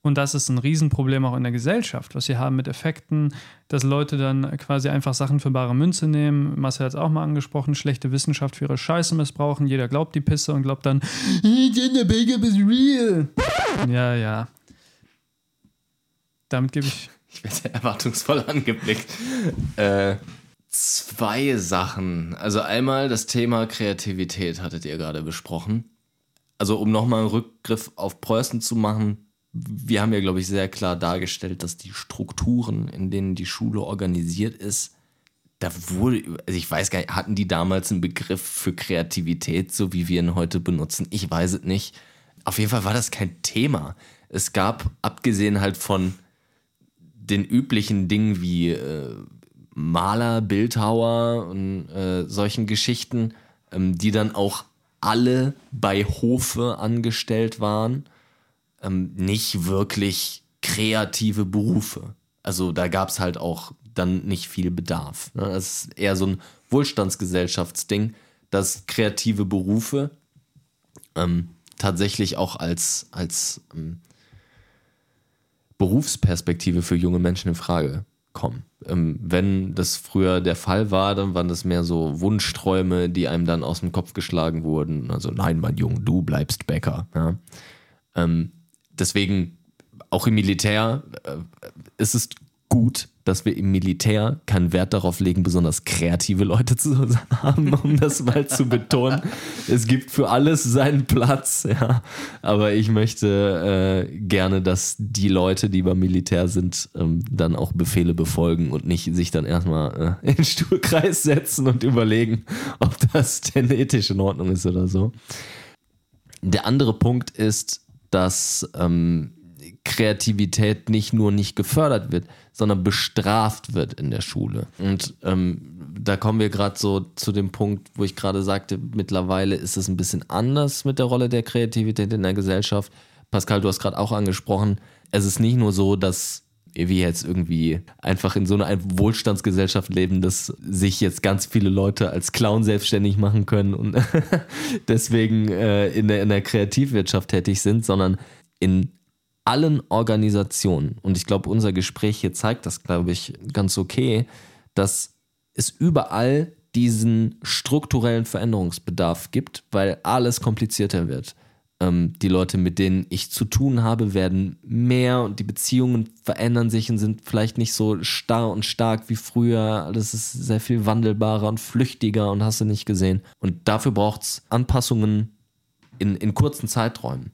S1: Und das ist ein Riesenproblem auch in der Gesellschaft, was wir haben mit Effekten, dass Leute dann quasi einfach Sachen für bare Münze nehmen. Marcel hat es auch mal angesprochen, schlechte Wissenschaft für ihre Scheiße missbrauchen. Jeder glaubt die Pisse und glaubt dann, Gender Backup is real. Ja, ja damit gebe ich.
S3: Ich werde erwartungsvoll angeblickt. Äh, Zwei Sachen. Also einmal das Thema Kreativität hattet ihr gerade besprochen. Also um nochmal einen Rückgriff auf Preußen zu machen, wir haben ja, glaube ich, sehr klar dargestellt, dass die Strukturen, in denen die Schule organisiert ist, da wurde, also ich weiß gar nicht, hatten die damals einen Begriff für Kreativität, so wie wir ihn heute benutzen? Ich weiß es nicht. Auf jeden Fall war das kein Thema. Es gab, abgesehen halt von den üblichen Dingen wie äh, Maler, Bildhauer und äh, solchen Geschichten, ähm, die dann auch alle bei Hofe angestellt waren, ähm, nicht wirklich kreative Berufe. Also da gab es halt auch dann nicht viel Bedarf. Ne? Das ist eher so ein Wohlstandsgesellschaftsding, dass kreative Berufe ähm, tatsächlich auch als, als ähm, Berufsperspektive für junge Menschen in Frage kommen. Ähm, wenn das früher der Fall war, dann waren das mehr so Wunschträume, die einem dann aus dem Kopf geschlagen wurden. Also nein, mein Junge, du bleibst Bäcker. Ja? Ähm, deswegen auch im Militär äh, ist es gut, dass wir im Militär keinen Wert darauf legen, besonders kreative Leute zu haben, um das mal zu betonen. Es gibt für alles seinen Platz, ja. Aber ich möchte äh, gerne, dass die Leute, die beim Militär sind, ähm, dann auch Befehle befolgen und nicht sich dann erstmal äh, in den Stuhlkreis setzen und überlegen, ob das denn ethisch in Ordnung ist oder so. Der andere Punkt ist, dass ähm, Kreativität nicht nur nicht gefördert wird, sondern bestraft wird in der Schule. Und ähm, da kommen wir gerade so zu dem Punkt, wo ich gerade sagte, mittlerweile ist es ein bisschen anders mit der Rolle der Kreativität in der Gesellschaft. Pascal, du hast gerade auch angesprochen, es ist nicht nur so, dass wir jetzt irgendwie einfach in so einer Wohlstandsgesellschaft leben, dass sich jetzt ganz viele Leute als Clown selbstständig machen können und deswegen äh, in, der, in der Kreativwirtschaft tätig sind, sondern in allen Organisationen, und ich glaube, unser Gespräch hier zeigt das, glaube ich, ganz okay, dass es überall diesen strukturellen Veränderungsbedarf gibt, weil alles komplizierter wird. Ähm, die Leute, mit denen ich zu tun habe, werden mehr und die Beziehungen verändern sich und sind vielleicht nicht so starr und stark wie früher. Alles ist sehr viel wandelbarer und flüchtiger und hast du nicht gesehen. Und dafür braucht es Anpassungen in, in kurzen Zeiträumen.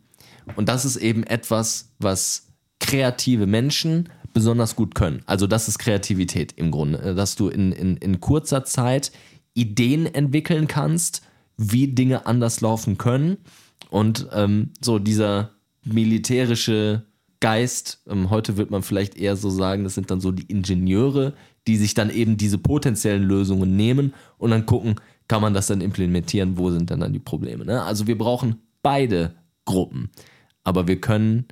S3: Und das ist eben etwas, was kreative Menschen besonders gut können. Also das ist Kreativität im Grunde, dass du in, in, in kurzer Zeit Ideen entwickeln kannst, wie Dinge anders laufen können. Und ähm, so dieser militärische Geist, ähm, heute wird man vielleicht eher so sagen, das sind dann so die Ingenieure, die sich dann eben diese potenziellen Lösungen nehmen und dann gucken, kann man das dann implementieren, wo sind dann, dann die Probleme. Ne? Also wir brauchen beide Gruppen. Aber wir können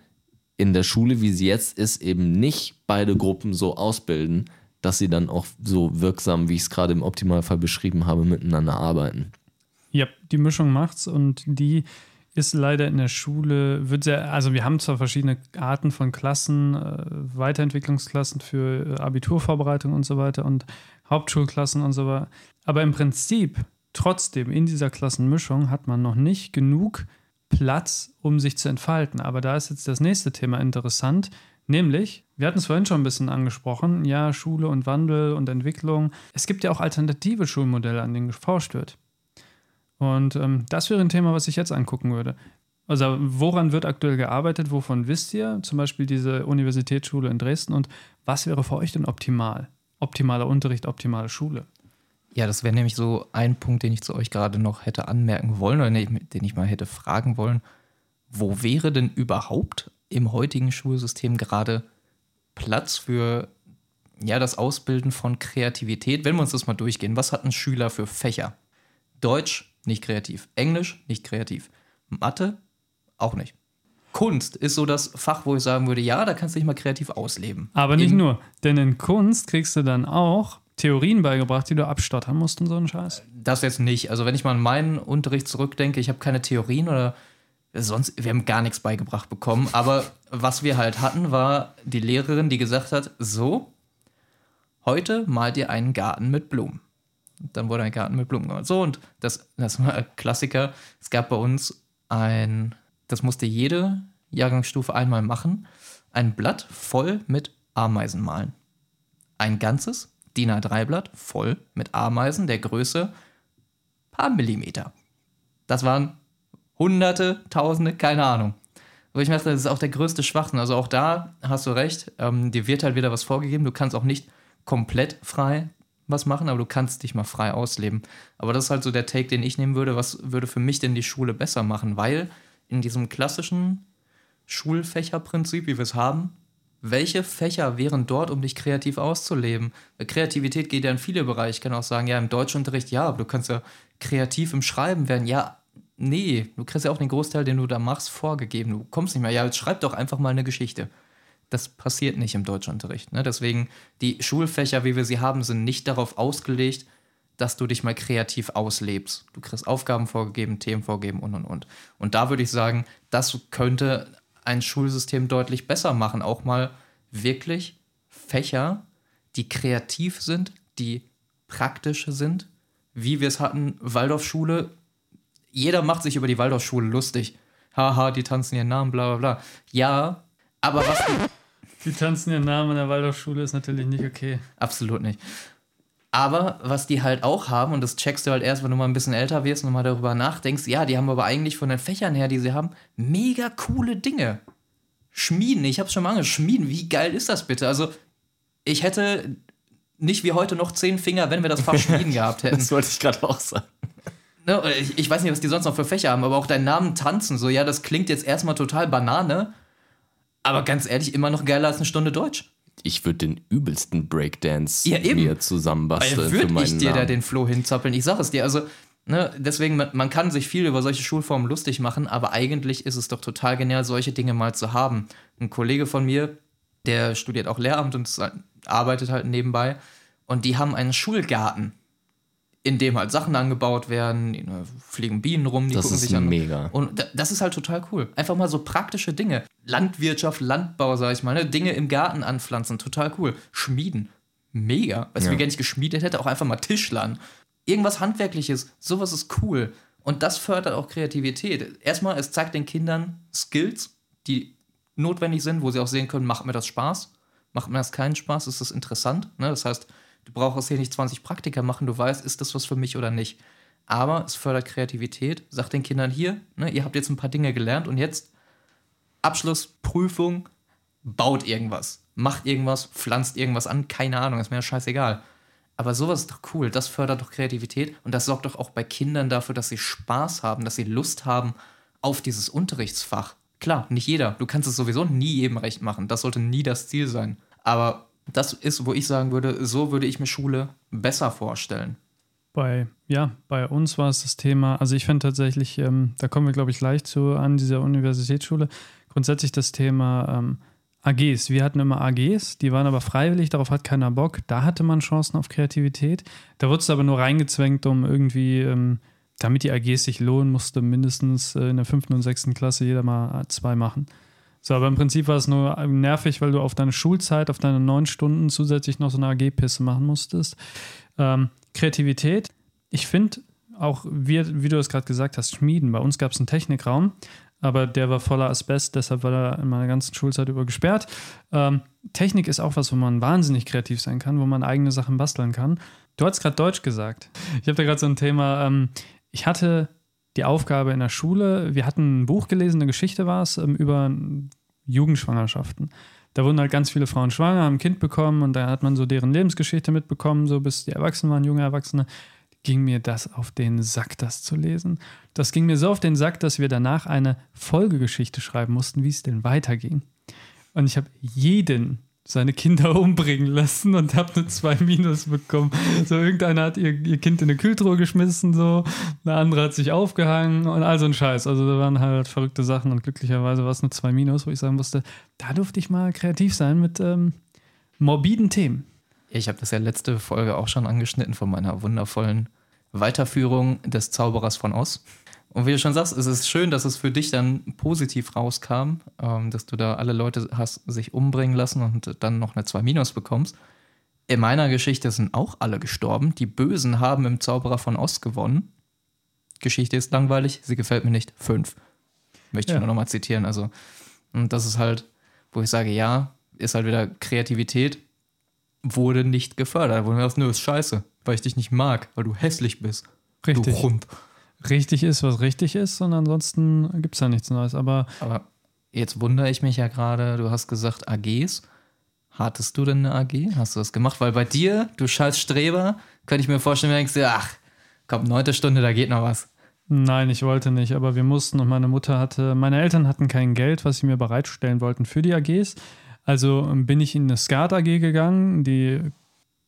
S3: in der Schule, wie sie jetzt ist, eben nicht beide Gruppen so ausbilden, dass sie dann auch so wirksam, wie ich es gerade im Optimalfall beschrieben habe, miteinander arbeiten.
S1: Ja, die Mischung macht's und die ist leider in der Schule, wird sehr, also wir haben zwar verschiedene Arten von Klassen, äh, Weiterentwicklungsklassen für äh, Abiturvorbereitung und so weiter und Hauptschulklassen und so weiter, aber im Prinzip trotzdem in dieser Klassenmischung hat man noch nicht genug Platz, um sich zu entfalten. Aber da ist jetzt das nächste Thema interessant, nämlich, wir hatten es vorhin schon ein bisschen angesprochen, ja, Schule und Wandel und Entwicklung. Es gibt ja auch alternative Schulmodelle, an denen geforscht wird. Und ähm, das wäre ein Thema, was ich jetzt angucken würde. Also woran wird aktuell gearbeitet? Wovon wisst ihr? Zum Beispiel diese Universitätsschule in Dresden. Und was wäre für euch denn optimal? Optimaler Unterricht, optimale Schule.
S2: Ja, das wäre nämlich so ein Punkt, den ich zu euch gerade noch hätte anmerken wollen oder den ich mal hätte fragen wollen. Wo wäre denn überhaupt im heutigen Schulsystem gerade Platz für ja, das Ausbilden von Kreativität? Wenn wir uns das mal durchgehen, was hat ein Schüler für Fächer? Deutsch, nicht kreativ. Englisch, nicht kreativ. Mathe, auch nicht. Kunst ist so das Fach, wo ich sagen würde, ja, da kannst du dich mal kreativ ausleben.
S1: Aber nicht in, nur, denn in Kunst kriegst du dann auch Theorien beigebracht, die du abstottern musst und so einen Scheiß?
S2: Das jetzt nicht. Also wenn ich mal an meinen Unterricht zurückdenke, ich habe keine Theorien oder sonst, wir haben gar nichts beigebracht bekommen. Aber was wir halt hatten, war die Lehrerin, die gesagt hat, so, heute malt ihr einen Garten mit Blumen. Und dann wurde ein Garten mit Blumen gemalt. So, und das, das war ein Klassiker. Es gab bei uns ein, das musste jede Jahrgangsstufe einmal machen, ein Blatt voll mit Ameisen malen. Ein ganzes DIN A3-Blatt, voll mit Ameisen der Größe paar Millimeter. Das waren Hunderte, Tausende, keine Ahnung. Wo ich mir das ist auch der größte Schwachsinn. Also auch da hast du recht, ähm, dir wird halt wieder was vorgegeben. Du kannst auch nicht komplett frei was machen, aber du kannst dich mal frei ausleben. Aber das ist halt so der Take, den ich nehmen würde. Was würde für mich denn die Schule besser machen? Weil in diesem klassischen Schulfächerprinzip, wie wir es haben, welche Fächer wären dort, um dich kreativ auszuleben? Kreativität geht ja in viele Bereiche. Ich kann auch sagen, ja, im Deutschunterricht ja, aber du kannst ja kreativ im Schreiben werden. Ja, nee, du kriegst ja auch den Großteil, den du da machst, vorgegeben. Du kommst nicht mehr. Ja, jetzt schreib doch einfach mal eine Geschichte. Das passiert nicht im Deutschunterricht. Ne? Deswegen, die Schulfächer, wie wir sie haben, sind nicht darauf ausgelegt, dass du dich mal kreativ auslebst. Du kriegst Aufgaben vorgegeben, Themen vorgegeben und und und. Und da würde ich sagen, das könnte ein Schulsystem deutlich besser machen. Auch mal wirklich Fächer, die kreativ sind, die praktisch sind, wie wir es hatten, Waldorfschule. Jeder macht sich über die Waldorfschule lustig. Haha, die tanzen ihren Namen, bla bla bla. Ja, aber was.
S1: Die, die tanzen ihren Namen in der Waldorfschule ist natürlich nicht okay.
S2: Absolut nicht. Aber was die halt auch haben, und das checkst du halt erst, wenn du mal ein bisschen älter wirst und mal darüber nachdenkst, ja, die haben aber eigentlich von den Fächern her, die sie haben, mega coole Dinge. Schmieden, ich hab's schon mal angesprochen. Schmieden, wie geil ist das bitte? Also, ich hätte nicht wie heute noch zehn Finger, wenn wir das Fach Schmieden gehabt hätten.
S3: Das wollte ich gerade auch sagen.
S2: Ne, ich, ich weiß nicht, was die sonst noch für Fächer haben, aber auch deinen Namen tanzen, so, ja, das klingt jetzt erstmal total Banane, aber ganz ehrlich, immer noch geiler als eine Stunde Deutsch
S3: ich würde den übelsten Breakdance ja, mir zusammenbasteln.
S2: Würde ich dir Namen. da den Floh hinzappeln? Ich sage es dir, also ne, deswegen, man, man, kann sich viel über solche Schulformen lustig machen, aber eigentlich ist es doch total genial, solche Dinge mal zu haben. Ein Kollege von mir, der studiert auch Lehramt und arbeitet halt nebenbei und die haben einen Schulgarten in dem halt Sachen angebaut werden, ne, fliegen Bienen rum, die
S3: das
S2: gucken
S3: sich
S2: an.
S3: mega.
S2: Und das ist halt total cool. Einfach mal so praktische Dinge. Landwirtschaft, Landbau, sag ich mal, ne? Dinge im Garten anpflanzen, total cool. Schmieden, mega. Weißt du, ja. wie gerne ich geschmiedet hätte, auch einfach mal Tischlern. Irgendwas Handwerkliches, sowas ist cool. Und das fördert auch Kreativität. Erstmal, es zeigt den Kindern Skills, die notwendig sind, wo sie auch sehen können, macht mir das Spaß? Macht mir das keinen Spaß? Ist das interessant? Ne? Das heißt, Du brauchst hier nicht 20 Praktika machen, du weißt, ist das was für mich oder nicht. Aber es fördert Kreativität. Sag den Kindern hier, ne, ihr habt jetzt ein paar Dinge gelernt und jetzt Abschluss, Prüfung, baut irgendwas, macht irgendwas, pflanzt irgendwas an, keine Ahnung, ist mir ja scheißegal. Aber sowas ist doch cool, das fördert doch Kreativität und das sorgt doch auch bei Kindern dafür, dass sie Spaß haben, dass sie Lust haben auf dieses Unterrichtsfach. Klar, nicht jeder, du kannst es sowieso nie jedem recht machen, das sollte nie das Ziel sein. Aber das ist, wo ich sagen würde, so würde ich mir Schule besser vorstellen.
S1: Bei, ja, bei uns war es das Thema, also ich finde tatsächlich, ähm, da kommen wir, glaube ich, gleich zu an dieser Universitätsschule, grundsätzlich das Thema ähm, AGs. Wir hatten immer AGs, die waren aber freiwillig, darauf hat keiner Bock. Da hatte man Chancen auf Kreativität. Da wurde es aber nur reingezwängt, um irgendwie, ähm, damit die AGs sich lohnen, musste mindestens äh, in der fünften und sechsten Klasse jeder mal zwei machen. So, aber im Prinzip war es nur nervig, weil du auf deine Schulzeit, auf deine neun Stunden zusätzlich noch so eine AG-Pisse machen musstest. Ähm, Kreativität. Ich finde auch, wie, wie du es gerade gesagt hast, Schmieden. Bei uns gab es einen Technikraum, aber der war voller Asbest, deshalb war er in meiner ganzen Schulzeit über gesperrt. Ähm, Technik ist auch was, wo man wahnsinnig kreativ sein kann, wo man eigene Sachen basteln kann. Du hast gerade Deutsch gesagt. Ich habe da gerade so ein Thema. Ähm, ich hatte die Aufgabe in der Schule. Wir hatten ein Buch gelesen, eine Geschichte war es, ähm, über Jugendschwangerschaften. Da wurden halt ganz viele Frauen schwanger, haben ein Kind bekommen und da hat man so deren Lebensgeschichte mitbekommen, so bis die erwachsen waren, junge Erwachsene. Ging mir das auf den Sack, das zu lesen. Das ging mir so auf den Sack, dass wir danach eine Folgegeschichte schreiben mussten, wie es denn weiterging. Und ich habe jeden seine Kinder umbringen lassen und habe eine 2 Minus bekommen. So, irgendeiner hat ihr, ihr Kind in eine Kühltruhe geschmissen, so, eine andere hat sich aufgehangen und all so ein Scheiß. Also da waren halt verrückte Sachen und glücklicherweise war es eine 2 Minus, wo ich sagen musste, da durfte ich mal kreativ sein mit ähm, morbiden Themen.
S2: Ich habe das ja letzte Folge auch schon angeschnitten von meiner wundervollen Weiterführung des Zauberers von Oz. Und wie du schon sagst, es ist schön, dass es für dich dann positiv rauskam, ähm, dass du da alle Leute hast sich umbringen lassen und dann noch eine 2 Minus bekommst. In meiner Geschichte sind auch alle gestorben. Die Bösen haben im Zauberer von Ost gewonnen. Geschichte ist langweilig, sie gefällt mir nicht. Fünf. Möchte ich ja. nur nochmal zitieren. Also, und das ist halt, wo ich sage, ja, ist halt wieder Kreativität. wurde nicht gefördert. Da wurde mir gedacht, nö, ist scheiße, weil ich dich nicht mag, weil du hässlich bist.
S1: Richtig.
S2: Du Hund.
S1: Richtig ist, was richtig ist und ansonsten gibt es da nichts Neues. Aber
S2: Aber jetzt wundere ich mich ja gerade, du hast gesagt AGs. Hattest du denn eine AG? Hast du das gemacht? Weil bei dir, du scheiß Streber, könnte ich mir vorstellen, du denkst dir, ach, komm, neunte Stunde, da geht noch was.
S1: Nein, ich wollte nicht, aber wir mussten und meine Mutter hatte, meine Eltern hatten kein Geld, was sie mir bereitstellen wollten für die AGs. Also bin ich in eine Skat AG gegangen, die,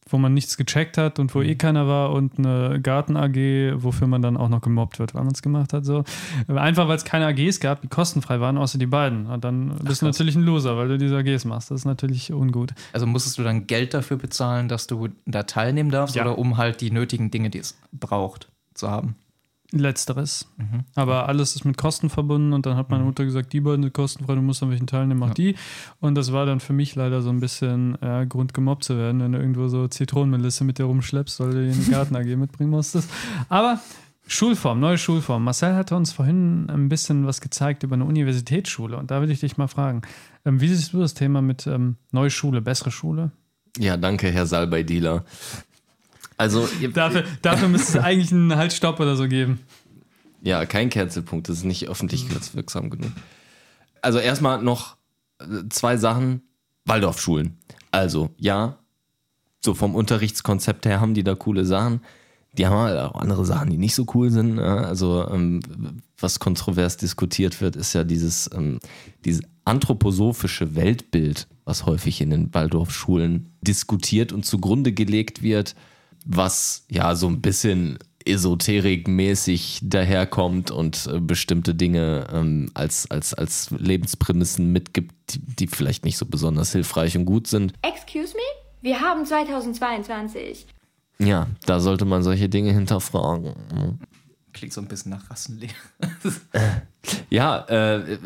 S1: wo man nichts gecheckt hat und wo eh keiner war und eine Garten AG, wofür man dann auch noch gemobbt wird, weil man es gemacht hat. So. Einfach weil es keine AGs gab, die kostenfrei waren, außer die beiden. Und dann bist du natürlich ein Loser, weil du diese AGs machst. Das ist natürlich ungut.
S2: Also musstest du dann Geld dafür bezahlen, dass du da teilnehmen darfst
S1: Ja.
S2: oder um halt die nötigen Dinge, die es braucht, zu haben?
S1: Letzteres. Aber alles ist mit Kosten verbunden und dann hat meine Mutter gesagt, die beiden sind kostenfrei, du musst an welchen teilnehmen, mach die. Und das war dann für mich leider so ein bisschen ja, Grund gemobbt zu werden, wenn du irgendwo so Zitronenmelisse mit dir rumschleppst, weil du die in die Garten AG mitbringen musstest. Aber Schulform, neue Schulform. Marcel hatte uns vorhin ein bisschen was gezeigt über eine Universitätsschule und da will ich dich mal fragen, ähm, wie siehst du das Thema mit ähm, neue Schule, bessere Schule?
S3: Ja, danke, Herr Salbei-Dealer. Also,
S1: Dafür, dafür müsste es eigentlich einen Haltstopp oder so geben.
S3: ja, kein Cancelpunkt, das ist nicht öffentlichkeitswirksam genug. Also erstmal noch äh, zwei Sachen. Waldorfschulen. Also, ja, so vom Unterrichtskonzept her haben die da coole Sachen. Die haben halt auch andere Sachen, die nicht so cool sind. ja. Also, ähm, was kontrovers diskutiert wird, ist ja dieses, ähm, dieses anthroposophische Weltbild, was häufig in den Waldorfschulen diskutiert und zugrunde gelegt wird, was ja so ein bisschen esoterikmäßig daherkommt und äh, bestimmte Dinge ähm, als, als, als Lebensprämissen mitgibt, die, die vielleicht nicht so besonders hilfreich und gut sind.
S4: Excuse me? Wir haben 2022.
S3: Ja, da sollte man solche Dinge hinterfragen.
S2: Klingt so ein bisschen nach Rassenlehre.
S3: Ja, äh,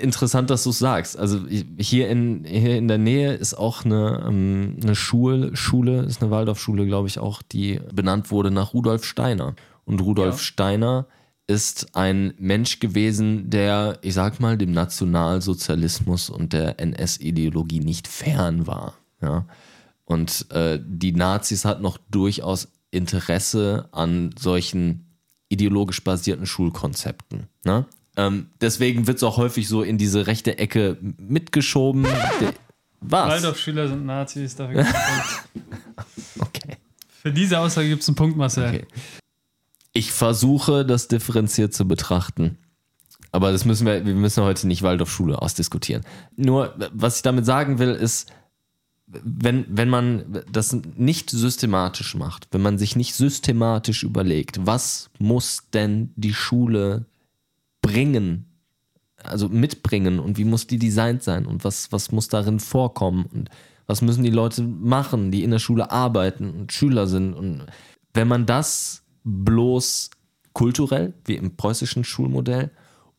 S3: interessant, dass du es sagst. Also hier in, hier in der Nähe ist auch eine, ähm, eine Schule, Schule, ist eine Waldorfschule, glaube ich, auch, die benannt wurde nach Rudolf Steiner. Und Rudolf
S2: Ja.
S3: Steiner ist ein Mensch gewesen, der, ich sag mal, dem Nationalsozialismus und der NS-Ideologie nicht fern war. Ja? Und äh, die Nazis hatten noch durchaus Interesse an solchen ideologisch basierten Schulkonzepten. Ne? Ähm, deswegen wird es auch häufig so in diese rechte Ecke mitgeschoben. Was?
S1: Waldorfschüler sind Nazis, dafür.
S3: Okay.
S1: Für diese Aussage gibt es einen Punkt, Marcel.
S3: Okay. Ich versuche, das differenziert zu betrachten. Aber das müssen wir, wir müssen heute nicht Waldorfschule ausdiskutieren. Nur, was ich damit sagen will, ist, wenn, wenn man das nicht systematisch macht, wenn man sich nicht systematisch überlegt, was muss denn die Schule bringen, also mitbringen und wie muss die designt sein und was, was muss darin vorkommen und was müssen die Leute machen, die in der Schule arbeiten und Schüler sind. Und wenn man das bloß kulturell, wie im preußischen Schulmodell,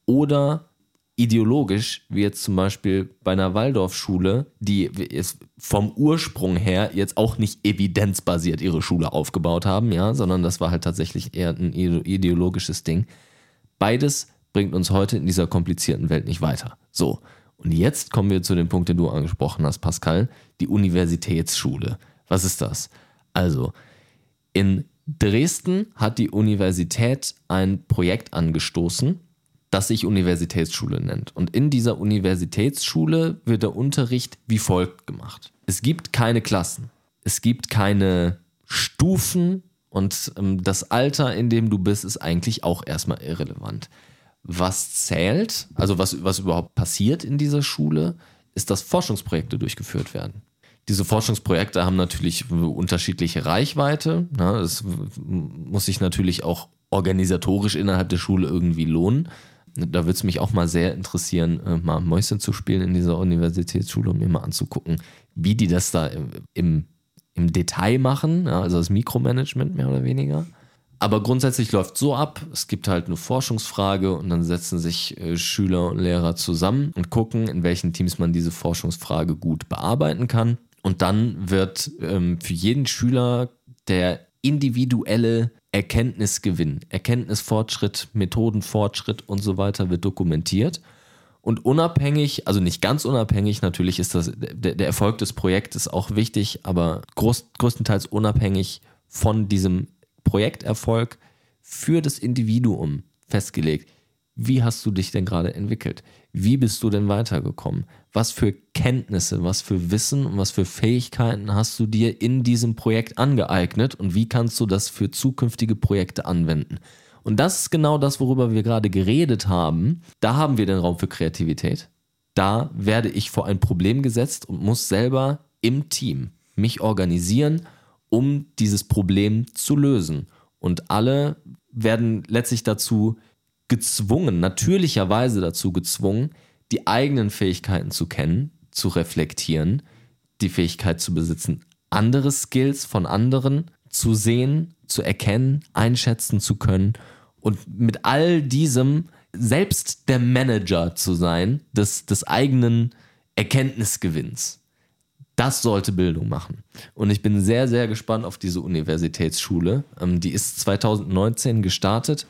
S3: oder ideologisch, wie jetzt zum Beispiel bei einer Waldorfschule, die es vom Ursprung her jetzt auch nicht evidenzbasiert ihre Schule aufgebaut haben, ja, sondern das war halt tatsächlich eher ein ide- ideologisches Ding. Beides bringt uns heute in dieser komplizierten Welt nicht weiter. So, und jetzt kommen wir zu dem Punkt, den du angesprochen hast, Pascal, die Universitätsschule. Was ist das? Also, in Dresden hat die Universität ein Projekt angestoßen, das sich Universitätsschule nennt. Und in dieser Universitätsschule wird der Unterricht wie folgt gemacht. Es gibt keine Klassen, es gibt keine Stufen und ähm, das Alter, in dem du bist, ist eigentlich auch erstmal irrelevant. Was zählt, also was, was überhaupt passiert in dieser Schule, ist, dass Forschungsprojekte durchgeführt werden. Diese Forschungsprojekte haben natürlich unterschiedliche Reichweite. Ne? Es muss sich natürlich auch organisatorisch innerhalb der Schule irgendwie lohnen. Da würde es mich auch mal sehr interessieren, äh, mal Mäuschen zu spielen in dieser Universitätsschule und mir mal anzugucken, wie die das da im, im, im Detail machen, ja, also das Mikromanagement mehr oder weniger. Aber grundsätzlich läuft so ab, es gibt halt eine Forschungsfrage und dann setzen sich äh, Schüler und Lehrer zusammen und gucken, in welchen Teams man diese Forschungsfrage gut bearbeiten kann. Und dann wird ähm, für jeden Schüler der individuelle Erkenntnisgewinn, Erkenntnisfortschritt, Methodenfortschritt und so weiter wird dokumentiert. Und unabhängig, also nicht ganz unabhängig, natürlich ist das, der, der Erfolg des Projektes auch wichtig, aber groß, größtenteils unabhängig von diesem Projekterfolg für das Individuum festgelegt. Wie hast du dich denn gerade entwickelt? Wie bist du denn weitergekommen? Was für Kenntnisse, was für Wissen und was für Fähigkeiten hast du dir in diesem Projekt angeeignet und wie kannst du das für zukünftige Projekte anwenden? Und das ist genau das, worüber wir gerade geredet haben. Da haben wir den Raum für Kreativität. Da werde ich vor ein Problem gesetzt und muss selber im Team mich organisieren, um dieses Problem zu lösen. Und alle werden letztlich dazu gezwungen, natürlicherweise dazu gezwungen, die eigenen Fähigkeiten zu kennen, zu reflektieren, die Fähigkeit zu besitzen, andere Skills von anderen zu sehen, zu erkennen, einschätzen zu können und mit all diesem selbst der Manager zu sein des, des eigenen Erkenntnisgewinns. Das sollte Bildung machen. Und ich bin sehr, sehr gespannt auf diese Universitätsschule. Ähm, die ist 2019 gestartet.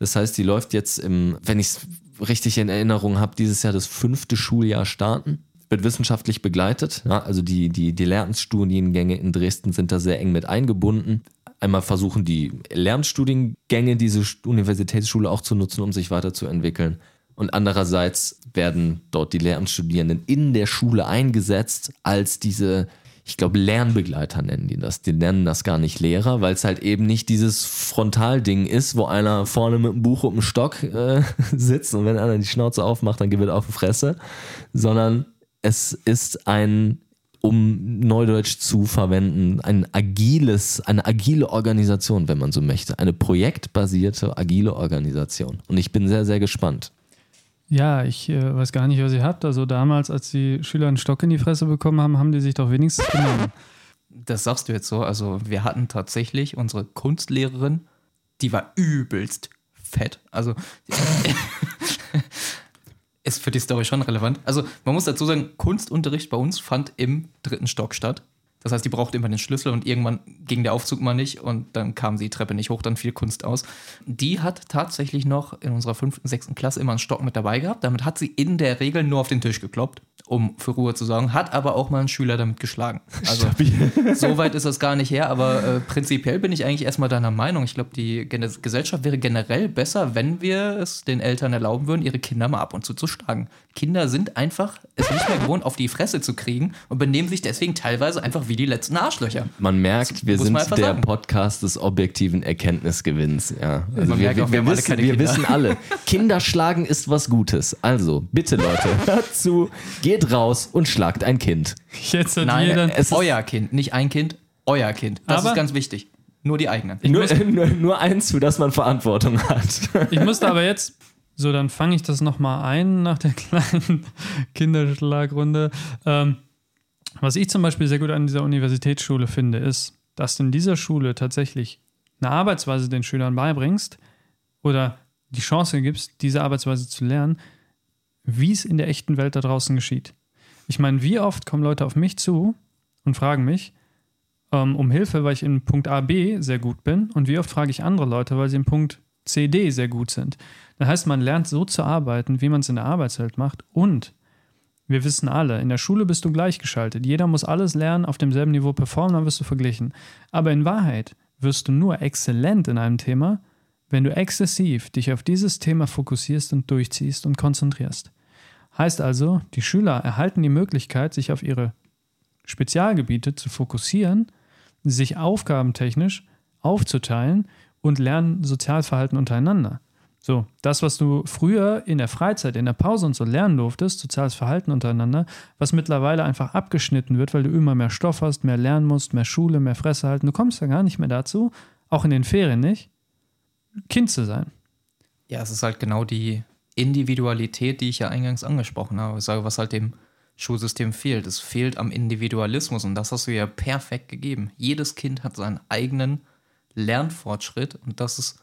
S3: Das heißt, die läuft jetzt im, wenn ich es richtig in Erinnerung habe, dieses Jahr das fünfte Schuljahr starten. Wird wissenschaftlich begleitet. Ja, also die, die, die Lehramtsstudiengänge in Dresden sind da sehr eng mit eingebunden einmal versuchen, die Lernstudiengänge diese Universitätsschule auch zu nutzen, um sich weiterzuentwickeln. Und andererseits werden dort die Lehramtsstudierenden in der Schule eingesetzt als diese, ich glaube, Lernbegleiter nennen die das. Die nennen das gar nicht Lehrer, weil es halt eben nicht dieses Frontalding ist, wo einer vorne mit einem Buch und einem Stock äh, sitzt und wenn einer die Schnauze aufmacht, dann es auf die Fresse, sondern es ist ein um Neudeutsch zu verwenden, ein agiles, eine agile Organisation, wenn man so möchte. Eine projektbasierte, agile Organisation. Und ich bin sehr, sehr gespannt.
S1: Ja, ich äh, weiß gar nicht, was ihr habt. Also damals, als die Schüler einen Stock in die Fresse bekommen haben, haben die sich doch wenigstens genommen.
S2: Das sagst du jetzt so. Also wir hatten tatsächlich unsere Kunstlehrerin, die war übelst fett. Also ist für die Story schon relevant. Also man muss dazu sagen, Kunstunterricht bei uns fand im dritten Stock statt. Das heißt, die brauchte immer den Schlüssel und irgendwann ging der Aufzug mal nicht und dann kam sie die Treppe nicht hoch, dann fiel Kunst aus. Die hat tatsächlich noch in unserer fünften, sechsten Klasse immer einen Stock mit dabei gehabt. Damit hat sie in der Regel nur auf den Tisch gekloppt um für Ruhe zu sorgen, hat aber auch mal einen Schüler damit geschlagen. Also so weit ist das gar nicht her, aber äh, prinzipiell bin ich eigentlich erstmal deiner Meinung. Ich glaube, die Gesellschaft wäre generell besser, wenn wir es den Eltern erlauben würden, ihre Kinder mal ab und zu zu schlagen. Kinder sind einfach es nicht mehr gewohnt, auf die Fresse zu kriegen und benehmen sich deswegen teilweise einfach wie die letzten Arschlöcher.
S3: Man merkt, wir sind der sagen. Podcast des objektiven Erkenntnisgewinns. Ja. Also wir, wir, wir, wissen, wir wissen alle, Kinder schlagen ist was Gutes. Also bitte Leute, hört zu, geht geht raus und schlagt ein Kind.
S2: Jetzt hat Nein, jeder es ist euer Kind, nicht ein Kind, euer Kind. Das aber ist ganz wichtig. Nur die eigenen.
S3: Nur, nur, nur, eins, für das man Verantwortung hat.
S1: Ich musste aber jetzt, so dann fange ich das nochmal ein nach der kleinen Kinderschlagrunde. Ähm, was ich zum Beispiel sehr gut an dieser Universitätsschule finde, ist, dass du in dieser Schule tatsächlich eine Arbeitsweise den Schülern beibringst oder die Chance gibst, diese Arbeitsweise zu lernen, wie es in der echten Welt da draußen geschieht. Ich meine, wie oft kommen Leute auf mich zu und fragen mich ähm, um Hilfe, weil ich in Punkt A, B sehr gut bin und wie oft frage ich andere Leute, weil sie in Punkt C, D sehr gut sind. Das heißt, man lernt so zu arbeiten, wie man es in der Arbeitswelt macht und wir wissen alle, in der Schule bist du gleichgeschaltet. Jeder muss alles lernen, auf demselben Niveau performen, dann wirst du verglichen. Aber in Wahrheit wirst du nur exzellent in einem Thema, wenn du exzessiv dich auf dieses Thema fokussierst und durchziehst und konzentrierst. Heißt also, die Schüler erhalten die Möglichkeit, sich auf ihre Spezialgebiete zu fokussieren, sich aufgabentechnisch aufzuteilen und lernen Sozialverhalten untereinander. So, das, was du früher in der Freizeit, in der Pause und so lernen durftest, soziales Verhalten untereinander, was mittlerweile einfach abgeschnitten wird, weil du immer mehr Stoff hast, mehr lernen musst, mehr Schule, mehr Fresse halten. Du kommst ja gar nicht mehr dazu, auch in den Ferien nicht, Kind zu sein.
S2: Ja, es ist halt genau die Individualität, die ich ja eingangs angesprochen habe. Ich sage, was halt dem Schulsystem fehlt. Es fehlt am Individualismus und das hast du ja perfekt gegeben. Jedes Kind hat seinen eigenen Lernfortschritt und das ist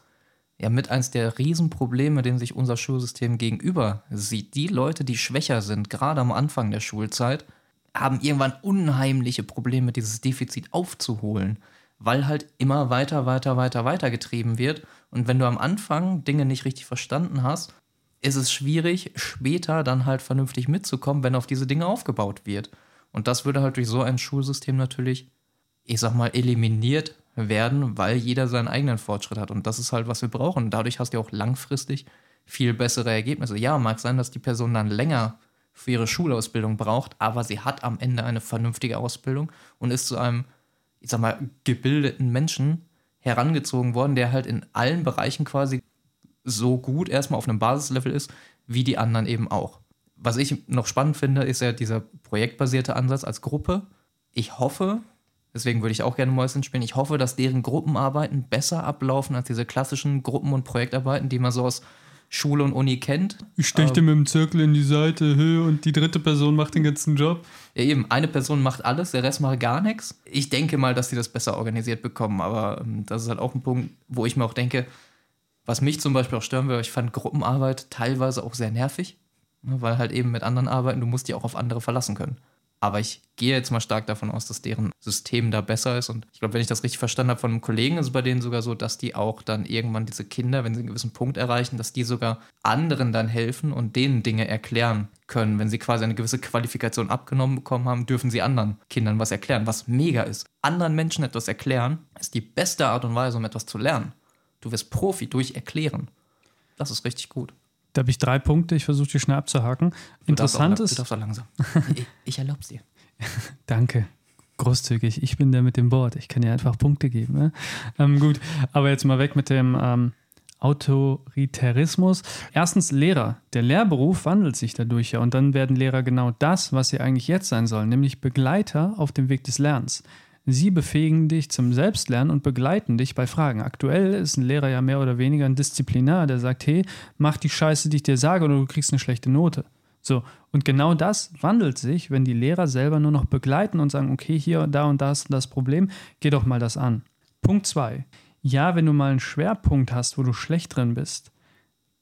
S2: ja mit eins der Riesenprobleme, denen sich unser Schulsystem gegenüber sieht. Die Leute, die schwächer sind, gerade am Anfang der Schulzeit, haben irgendwann unheimliche Probleme, dieses Defizit aufzuholen, weil halt immer weiter, weiter, weiter, weiter getrieben wird. Und wenn du am Anfang Dinge nicht richtig verstanden hast, ist es schwierig, später dann halt vernünftig mitzukommen, wenn auf diese Dinge aufgebaut wird. Und das würde halt durch so ein Schulsystem natürlich, ich sag mal, eliminiert werden, weil jeder seinen eigenen Fortschritt hat. Und das ist halt, was wir brauchen. Dadurch hast du auch langfristig viel bessere Ergebnisse. Ja, mag sein, dass die Person dann länger für ihre Schulausbildung braucht, aber sie hat am Ende eine vernünftige Ausbildung und ist zu einem, ich sag mal, gebildeten Menschen herangezogen worden, der halt in allen Bereichen quasi so gut erstmal auf einem Basislevel ist, wie die anderen eben auch. Was ich noch spannend finde, ist ja dieser projektbasierte Ansatz als Gruppe. Ich hoffe, deswegen würde ich auch gerne Mäuschen spielen, ich hoffe, dass deren Gruppenarbeiten besser ablaufen als diese klassischen Gruppen- und Projektarbeiten, die man so aus Schule und Uni kennt.
S1: Ich steche dir mit dem Zirkel in die Seite und die dritte Person macht den ganzen Job.
S2: Ja, eben, eine Person macht alles, der Rest macht gar nichts. Ich denke mal, dass sie das besser organisiert bekommen, aber ähm, das ist halt auch ein Punkt, wo ich mir auch denke, was mich zum Beispiel auch stören würde, ich fand Gruppenarbeit teilweise auch sehr nervig, ne, weil halt eben mit anderen arbeiten, du musst dich auch auf andere verlassen können. Aber ich gehe jetzt mal stark davon aus, dass deren System da besser ist. Und ich glaube, wenn ich das richtig verstanden habe von einem Kollegen, ist es bei denen sogar so, dass die auch dann irgendwann diese Kinder, wenn sie einen gewissen Punkt erreichen, dass die sogar anderen dann helfen und denen Dinge erklären können. Wenn sie quasi eine gewisse Qualifikation abgenommen bekommen haben, dürfen sie anderen Kindern was erklären, was mega ist. Anderen Menschen etwas erklären ist die beste Art und Weise, um etwas zu lernen. Du wirst Profi durch Erklären. Das ist richtig gut.
S1: Da habe ich drei Punkte, ich versuche die schnell abzuhaken. Interessant ist.
S2: Du darfst auch langsam. ich, ich erlaube es dir.
S1: Danke. Großzügig. Ich bin der mit dem Board. Ich kann dir einfach Punkte geben. Ne? Ähm, gut, aber jetzt mal weg mit dem ähm, Autoritarismus. Erstens Lehrer. Der Lehrberuf wandelt sich dadurch ja und dann werden Lehrer genau das, was sie eigentlich jetzt sein sollen, nämlich Begleiter auf dem Weg des Lernens. Sie befähigen dich zum Selbstlernen und begleiten dich bei Fragen. Aktuell ist ein Lehrer ja mehr oder weniger ein Disziplinar, der sagt, hey, mach die Scheiße, die ich dir sage, oder du kriegst eine schlechte Note. So, und genau das wandelt sich, wenn die Lehrer selber nur noch begleiten und sagen, okay, hier, da und da ist das Problem, geh doch mal das an. Punkt 2. Ja, wenn du mal einen Schwerpunkt hast, wo du schlecht drin bist,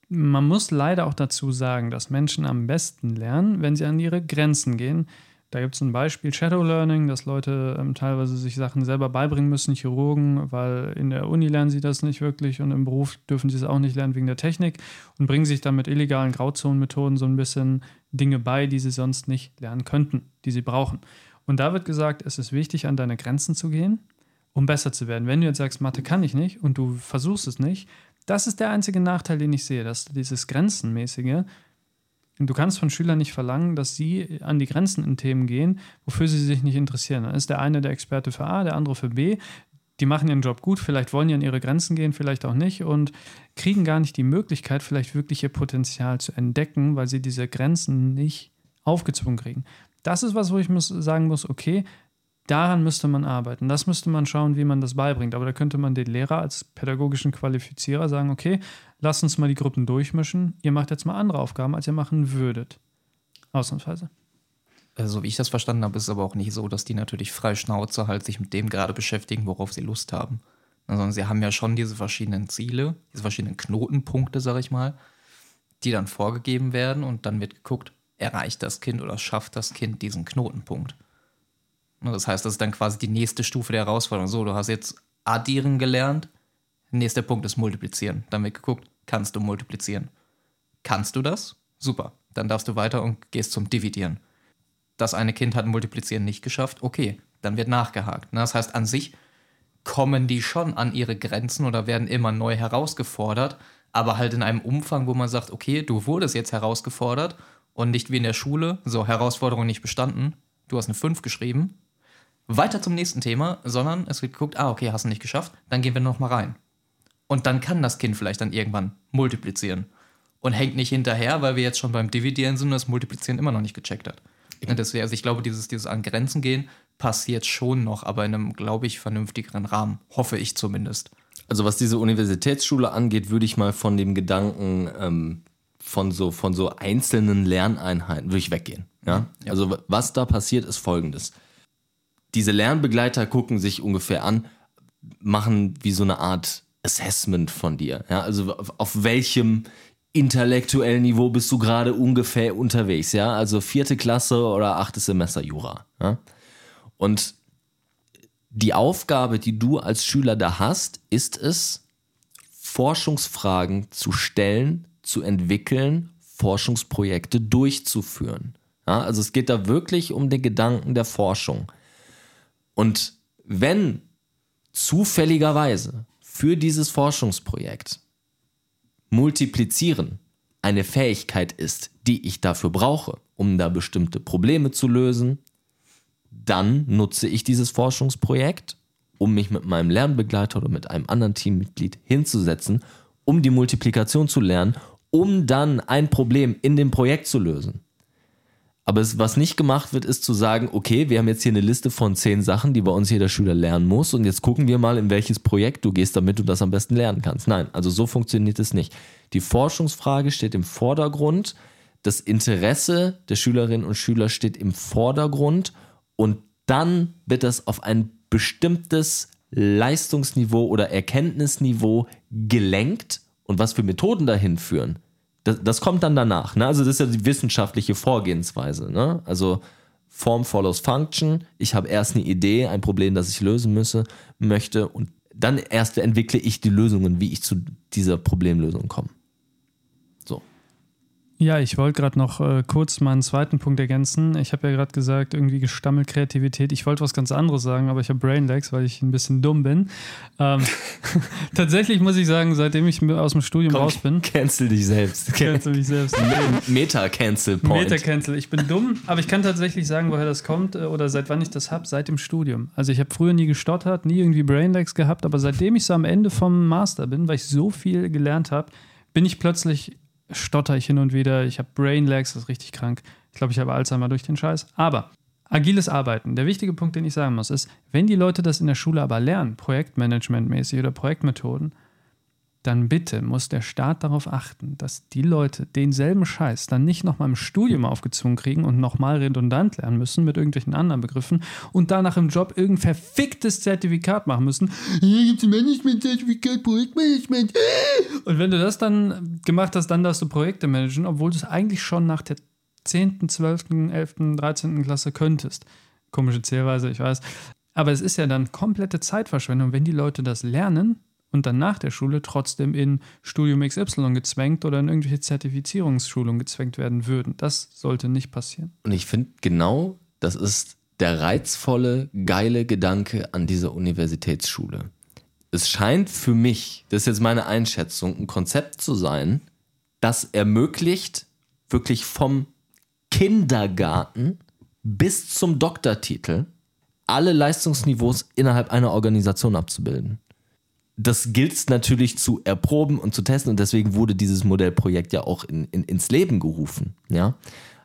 S1: man muss leider auch dazu sagen, dass Menschen am besten lernen, wenn sie an ihre Grenzen gehen, da gibt es ein Beispiel Shadow Learning, dass Leute ähm, teilweise sich Sachen selber beibringen müssen, Chirurgen, weil in der Uni lernen sie das nicht wirklich und im Beruf dürfen sie es auch nicht lernen wegen der Technik und bringen sich dann mit illegalen Grauzonenmethoden so ein bisschen Dinge bei, die sie sonst nicht lernen könnten, die sie brauchen. Und da wird gesagt, es ist wichtig, an deine Grenzen zu gehen, um besser zu werden. Wenn du jetzt sagst, Mathe kann ich nicht und du versuchst es nicht, das ist der einzige Nachteil, den ich sehe, dass dieses Grenzenmäßige Du kannst von Schülern nicht verlangen, dass sie an die Grenzen in Themen gehen, wofür sie sich nicht interessieren. Dann ist der eine der Experte für A, der andere für B. Die machen ihren Job gut, vielleicht wollen die an ihre Grenzen gehen, vielleicht auch nicht und kriegen gar nicht die Möglichkeit, vielleicht wirklich ihr Potenzial zu entdecken, weil sie diese Grenzen nicht aufgezwungen kriegen. Das ist was, wo ich muss, sagen muss, okay, Daran müsste man arbeiten. Das müsste man schauen, wie man das beibringt. Aber da könnte man den Lehrer als pädagogischen Qualifizierer sagen, okay, lasst uns mal die Gruppen durchmischen. Ihr macht jetzt mal andere Aufgaben, als ihr machen würdet. Ausnahmsweise.
S2: Also, so wie ich das verstanden habe, ist es aber auch nicht so, dass die natürlich frei Schnauze halt sich mit dem gerade beschäftigen, worauf sie Lust haben. Sondern sie haben ja schon diese verschiedenen Ziele, diese verschiedenen Knotenpunkte, sag ich mal, die dann vorgegeben werden und dann wird geguckt, erreicht das Kind oder schafft das Kind diesen Knotenpunkt. Ne, das heißt, das ist dann quasi die nächste Stufe der Herausforderung. So, du hast jetzt addieren gelernt. Nächster Punkt ist multiplizieren. Dann wird geguckt, kannst du multiplizieren? Kannst du das? Super. Dann darfst du weiter und gehst zum Dividieren. Das eine Kind hat multiplizieren nicht geschafft. Okay, dann wird nachgehakt. Ne, das heißt, an sich kommen die schon an ihre Grenzen oder werden immer neu herausgefordert, aber halt in einem Umfang, wo man sagt, okay, du wurdest jetzt herausgefordert und nicht wie in der Schule, so Herausforderung nicht bestanden, du hast eine 5 geschrieben, weiter zum nächsten Thema, sondern es wird geguckt, ah, okay, hast du nicht geschafft, dann gehen wir nochmal rein. Und dann kann das Kind vielleicht dann irgendwann multiplizieren. Und hängt nicht hinterher, weil wir jetzt schon beim Dividieren sind und das Multiplizieren immer noch nicht gecheckt hat. Und deswegen, also ich glaube, dieses, dieses an Grenzen gehen passiert schon noch, aber in einem, glaube ich, vernünftigeren Rahmen. Hoffe ich zumindest.
S3: Also was diese Universitätsschule angeht, würde ich mal von dem Gedanken ähm, von, so, von so einzelnen Lerneinheiten würde ich weggehen. Ja? ja? Also was da passiert, ist folgendes diese Lernbegleiter gucken sich ungefähr an, machen wie so eine Art Assessment von dir. Ja, also auf welchem intellektuellen Niveau bist du gerade ungefähr unterwegs, ja? Also vierte Klasse oder achtes Semester Jura. Ja? Und die Aufgabe, die du als Schüler da hast, ist es, Forschungsfragen zu stellen zu entwickeln, Forschungsprojekte durchzuführen. Ja, also es geht da wirklich um den Gedanken der Forschung. Und wenn zufälligerweise für dieses Forschungsprojekt multiplizieren eine Fähigkeit ist, die ich dafür brauche, um da bestimmte Probleme zu lösen, dann nutze ich dieses Forschungsprojekt, um mich mit meinem Lernbegleiter oder mit einem anderen Teammitglied hinzusetzen, um die Multiplikation zu lernen, um dann ein Problem in dem Projekt zu lösen. Aber es, was nicht gemacht wird, ist zu sagen, okay, wir haben jetzt hier eine Liste von zehn Sachen, die bei uns jeder Schüler lernen muss und jetzt gucken wir mal, in welches Projekt du gehst, damit du das am besten lernen kannst. Nein, also so funktioniert es nicht. Die Forschungsfrage steht im Vordergrund, das Interesse der Schülerinnen und Schüler steht im Vordergrund und dann wird das auf ein bestimmtes Leistungsniveau oder Erkenntnisniveau gelenkt und was für Methoden dahin führen das, das kommt dann danach. Ne? Also das ist ja die wissenschaftliche Vorgehensweise. Ne? Also Form follows Function. Ich habe erst eine Idee, ein Problem, das ich lösen müsse, möchte und dann erst entwickle ich die Lösungen, wie ich zu dieser Problemlösung komme.
S1: Ja, ich wollte gerade noch äh, kurz meinen zweiten Punkt ergänzen. Ich habe ja gerade gesagt, irgendwie gestammelt Kreativität. Ich wollte was ganz anderes sagen, aber ich habe Brainlags, weil ich ein bisschen dumm bin. Ähm, tatsächlich muss ich sagen, seitdem ich aus dem Studium Komm, raus bin.
S3: Cancel dich selbst.
S1: Cancel dich selbst.
S3: Meta-Cancel Point.
S1: Meta-Cancel. Ich bin dumm, aber ich kann tatsächlich sagen, woher das kommt äh, oder seit wann ich das habe. Seit dem Studium. Also ich habe früher nie gestottert, nie irgendwie Brainlags gehabt, aber seitdem ich so am Ende vom Master bin, weil ich so viel gelernt habe, bin ich plötzlich stotter ich hin und wieder. Ich habe Brain Lags, das ist richtig krank. Ich glaube, ich habe Alzheimer durch den Scheiß. Aber agiles Arbeiten, der wichtige Punkt, den ich sagen muss, ist, wenn die Leute das in der Schule aber lernen, Projektmanagement-mäßig oder Projektmethoden, dann bitte muss der Staat darauf achten, dass die Leute denselben Scheiß dann nicht nochmal im Studium aufgezwungen kriegen und nochmal redundant lernen müssen mit irgendwelchen anderen Begriffen und danach im Job irgendein verficktes Zertifikat machen müssen. Hier gibt es Management-Zertifikat, Projektmanagement. Und wenn du das dann gemacht hast, dann darfst du Projekte managen, obwohl du es eigentlich schon nach der 10., 12., 11., 13. Klasse könntest. Komische Zählweise, ich weiß. Aber es ist ja dann komplette Zeitverschwendung, wenn die Leute das lernen und dann nach der Schule trotzdem in Studium XY gezwängt oder in irgendwelche Zertifizierungsschulungen gezwängt werden würden. Das sollte nicht passieren.
S3: Und ich finde genau, das ist der reizvolle, geile Gedanke an dieser Universitätsschule. Es scheint für mich, das ist jetzt meine Einschätzung, ein Konzept zu sein, das ermöglicht, wirklich vom Kindergarten bis zum Doktortitel alle Leistungsniveaus innerhalb einer Organisation abzubilden das gilt es natürlich zu erproben und zu testen und deswegen wurde dieses Modellprojekt ja auch in, in, ins Leben gerufen. Ja?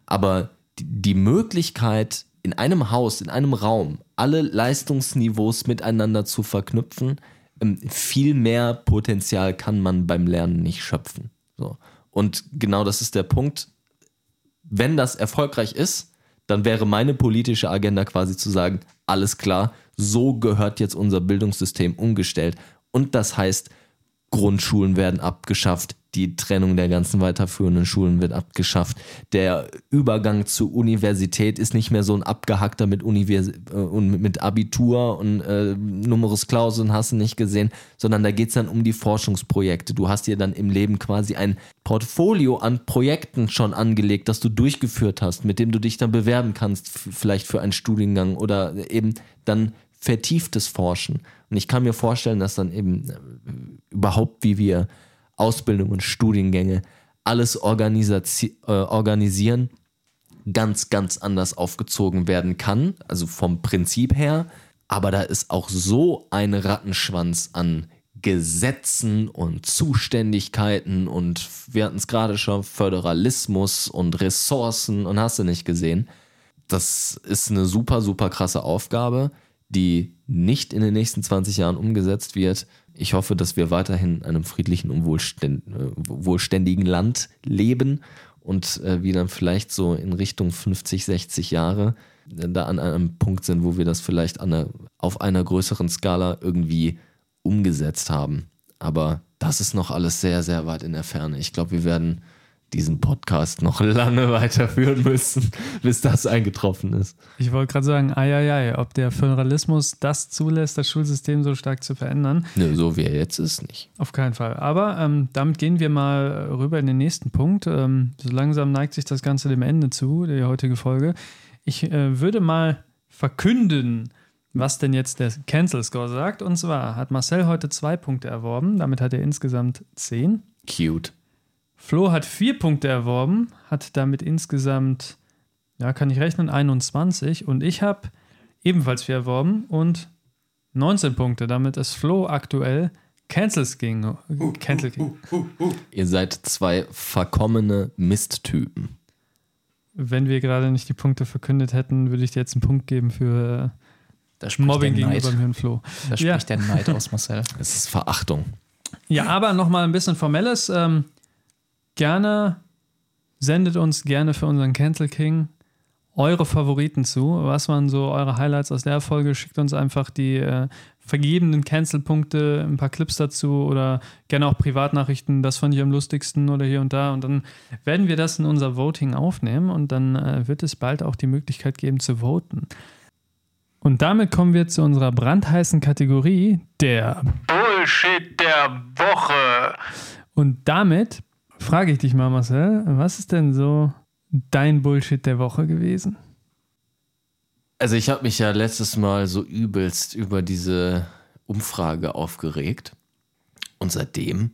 S3: Aber die, die Möglichkeit, in einem Haus, in einem Raum, alle Leistungsniveaus miteinander zu verknüpfen, ähm, viel mehr Potenzial kann man beim Lernen nicht schöpfen. So. Und genau das ist der Punkt. Wenn das erfolgreich ist, dann wäre meine politische Agenda quasi zu sagen, alles klar, so gehört jetzt unser Bildungssystem umgestellt. Und das heißt, Grundschulen werden abgeschafft, die Trennung der ganzen weiterführenden Schulen wird abgeschafft. Der Übergang zur Universität ist nicht mehr so ein abgehackter mit, Univers äh, mit Abitur und äh, Numerus Clausus und hast du nicht gesehen, sondern da geht es dann um die Forschungsprojekte. Du hast dir dann im Leben quasi ein Portfolio an Projekten schon angelegt, das du durchgeführt hast, mit dem du dich dann bewerben kannst, vielleicht für einen Studiengang oder eben dann vertieftes Forschen. Und ich kann mir vorstellen, dass dann eben äh, überhaupt, wie wir Ausbildung und Studiengänge alles äh, organisieren, ganz, ganz anders aufgezogen werden kann. Also vom Prinzip her. Aber da ist auch so ein Rattenschwanz an Gesetzen und Zuständigkeiten und wir hatten es gerade schon, Föderalismus und Ressourcen und hast du nicht gesehen. Das ist eine super, super krasse Aufgabe die nicht in den nächsten 20 Jahren umgesetzt wird. Ich hoffe, dass wir weiterhin in einem friedlichen und äh, wohlständigen Land leben und äh, wir dann vielleicht so in Richtung 50, 60 Jahre äh, da an einem Punkt sind, wo wir das vielleicht eine, auf einer größeren Skala irgendwie umgesetzt haben. Aber das ist noch alles sehr, sehr weit in der Ferne. Ich glaube, wir werden diesen Podcast noch lange weiterführen müssen, bis das eingetroffen ist.
S1: Ich wollte gerade sagen, ei, ei, ei, ob der Föderalismus das zulässt, das Schulsystem so stark zu verändern.
S3: Nö, so wie er jetzt ist, nicht.
S1: Auf keinen Fall. Aber ähm, damit gehen wir mal rüber in den nächsten Punkt. Ähm, so langsam neigt sich das Ganze dem Ende zu, der heutige Folge. Ich äh, würde mal verkünden, was denn jetzt der Cancel Score sagt. Und zwar hat Marcel heute zwei Punkte erworben. Damit hat er insgesamt zehn.
S3: Cute.
S1: Flo hat vier Punkte erworben, hat damit insgesamt, ja, kann ich rechnen, 21. Und ich habe ebenfalls vier erworben und 19 Punkte. Damit ist Flo aktuell Cancels King. Cancel King.
S3: Ihr seid zwei verkommene Misttypen.
S1: Wenn wir gerade nicht die Punkte verkündet hätten, würde ich dir jetzt einen Punkt geben für äh, Mobbing gegenüber mir und Flo.
S2: Da
S1: Ja.
S2: spricht der Neid aus, Marcel.
S3: Es ist Verachtung.
S1: Ja, aber nochmal ein bisschen Formelles. Ähm, gerne sendet uns gerne für unseren Cancel King eure Favoriten zu. Was waren so eure Highlights aus der Folge? Schickt uns einfach die äh, vergebenen Cancel-Punkte, ein paar Clips dazu oder gerne auch Privatnachrichten. Das fand ich am lustigsten oder hier und da. Und dann werden wir das in unser Voting aufnehmen und dann äh, wird es bald auch die Möglichkeit geben zu voten. Und damit kommen wir zu unserer brandheißen Kategorie, der Bullshit der Woche. Und damit frage ich dich mal, Marcel, was ist denn so dein Bullshit der Woche gewesen?
S3: Also ich habe mich ja letztes Mal so übelst über diese Umfrage aufgeregt. Und seitdem,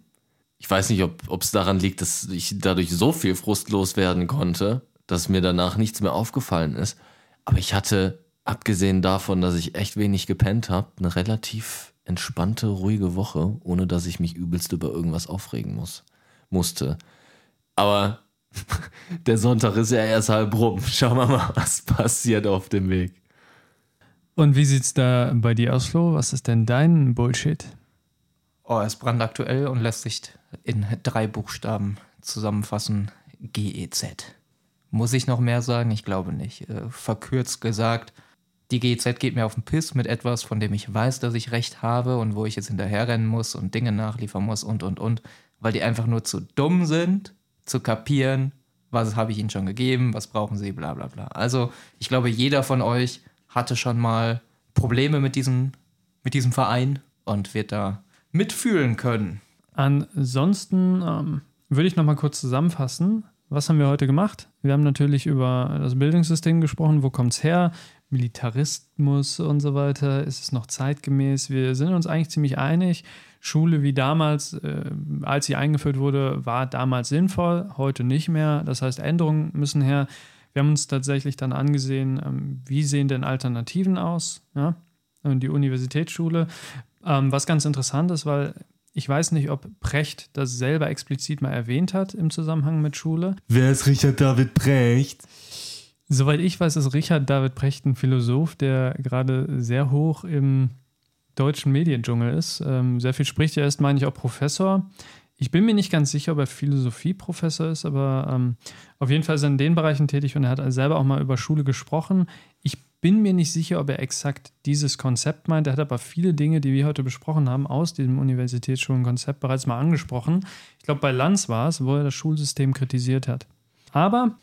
S3: ich weiß nicht, ob es daran liegt, dass ich dadurch so viel Frust loswerden konnte, dass mir danach nichts mehr aufgefallen ist. Aber ich hatte, abgesehen davon, dass ich echt wenig gepennt habe, eine relativ entspannte, ruhige Woche, ohne dass ich mich übelst über irgendwas aufregen muss, musste. Aber der Sonntag ist ja erst halb rum. Schauen wir mal, was passiert auf dem Weg.
S1: Und wie sieht's da bei dir aus, Flo? Was ist denn dein Bullshit?
S2: Oh, er ist brandaktuell und lässt sich in drei Buchstaben zusammenfassen. GEZ. Muss ich noch mehr sagen? Ich glaube nicht. Äh, verkürzt gesagt, die GEZ geht mir auf den Piss mit etwas, von dem ich weiß, dass ich recht habe und wo ich jetzt hinterherrennen muss und Dinge nachliefern muss und, und, und, weil die einfach nur zu dumm sind, zu kapieren, was habe ich ihnen schon gegeben, was brauchen sie, bla bla bla. Also ich glaube, jeder von euch hatte schon mal Probleme mit diesem, mit diesem Verein und wird da mitfühlen können.
S1: Ansonsten ähm, würde ich noch mal kurz zusammenfassen. Was haben wir heute gemacht? Wir haben natürlich über das Bildungssystem gesprochen. Wo kommt es her? Militarismus und so weiter. Ist es noch zeitgemäß? Wir sind uns eigentlich ziemlich einig. Schule wie damals, äh, als sie eingeführt wurde, war damals sinnvoll, heute nicht mehr. Das heißt, Änderungen müssen her. Wir haben uns tatsächlich dann angesehen, ähm, wie sehen denn Alternativen aus? Ja? Und die Universitätsschule. Ähm, was ganz interessant ist, weil ich weiß nicht, ob Precht das selber explizit mal erwähnt hat im Zusammenhang mit Schule.
S3: Wer ist Richard David Brecht?
S1: Soweit ich weiß, ist Richard David Precht ein Philosoph, der gerade sehr hoch im deutschen Mediendschungel ist. Ähm, sehr viel spricht. Er ist, meine ich, auch Professor. Ich bin mir nicht ganz sicher, ob er Philosophieprofessor ist, aber ähm, auf jeden Fall ist er in den Bereichen tätig und er hat selber auch mal über Schule gesprochen. Ich bin mir nicht sicher, ob er exakt dieses Konzept meint. Er hat aber viele Dinge, die wir heute besprochen haben, aus diesem Universitätsschulenkonzept bereits mal angesprochen. Ich glaube, bei Lanz war es, wo er das Schulsystem kritisiert hat. Aber,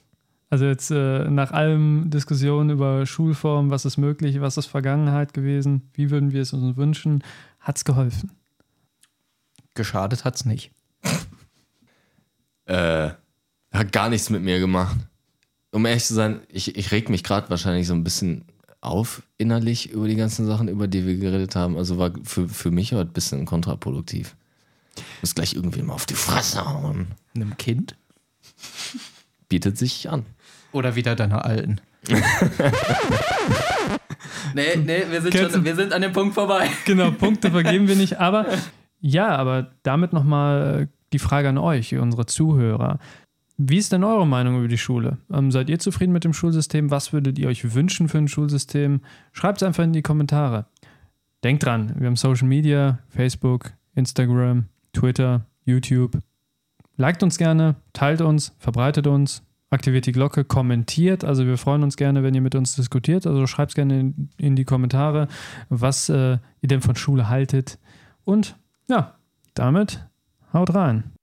S1: also jetzt äh, nach allem Diskussionen über Schulform, was ist möglich, was ist Vergangenheit gewesen, wie würden wir es uns wünschen, hat es geholfen.
S2: Geschadet hat's nicht.
S3: Äh, hat gar nichts mit mir gemacht. Um ehrlich zu sein, ich, ich reg mich gerade wahrscheinlich so ein bisschen auf innerlich über die ganzen Sachen, über die wir geredet haben. Also war für, für mich heute ein bisschen kontraproduktiv. Muss gleich irgendwie mal auf die Fresse hauen.
S2: Einem Kind?
S3: Bietet sich an.
S2: Oder wieder deiner alten? nee, nee, wir sind, schon, wir sind an dem Punkt vorbei.
S1: Genau, Punkte vergeben wir nicht. Aber ja, aber damit nochmal die Frage an euch, unsere Zuhörer. Wie ist denn eure Meinung über die Schule? Ähm, seid ihr zufrieden mit dem Schulsystem? Was würdet ihr euch wünschen für ein Schulsystem? Schreibt es einfach in die Kommentare. Denkt dran, wir haben Social Media, Facebook, Instagram, Twitter, YouTube. Liked uns gerne, teilt uns, verbreitet uns, aktiviert die Glocke, kommentiert. Also wir freuen uns gerne, wenn ihr mit uns diskutiert. Also schreibt gerne in, in die Kommentare, was äh, ihr denn von Schule haltet. Und ja, damit haut rein.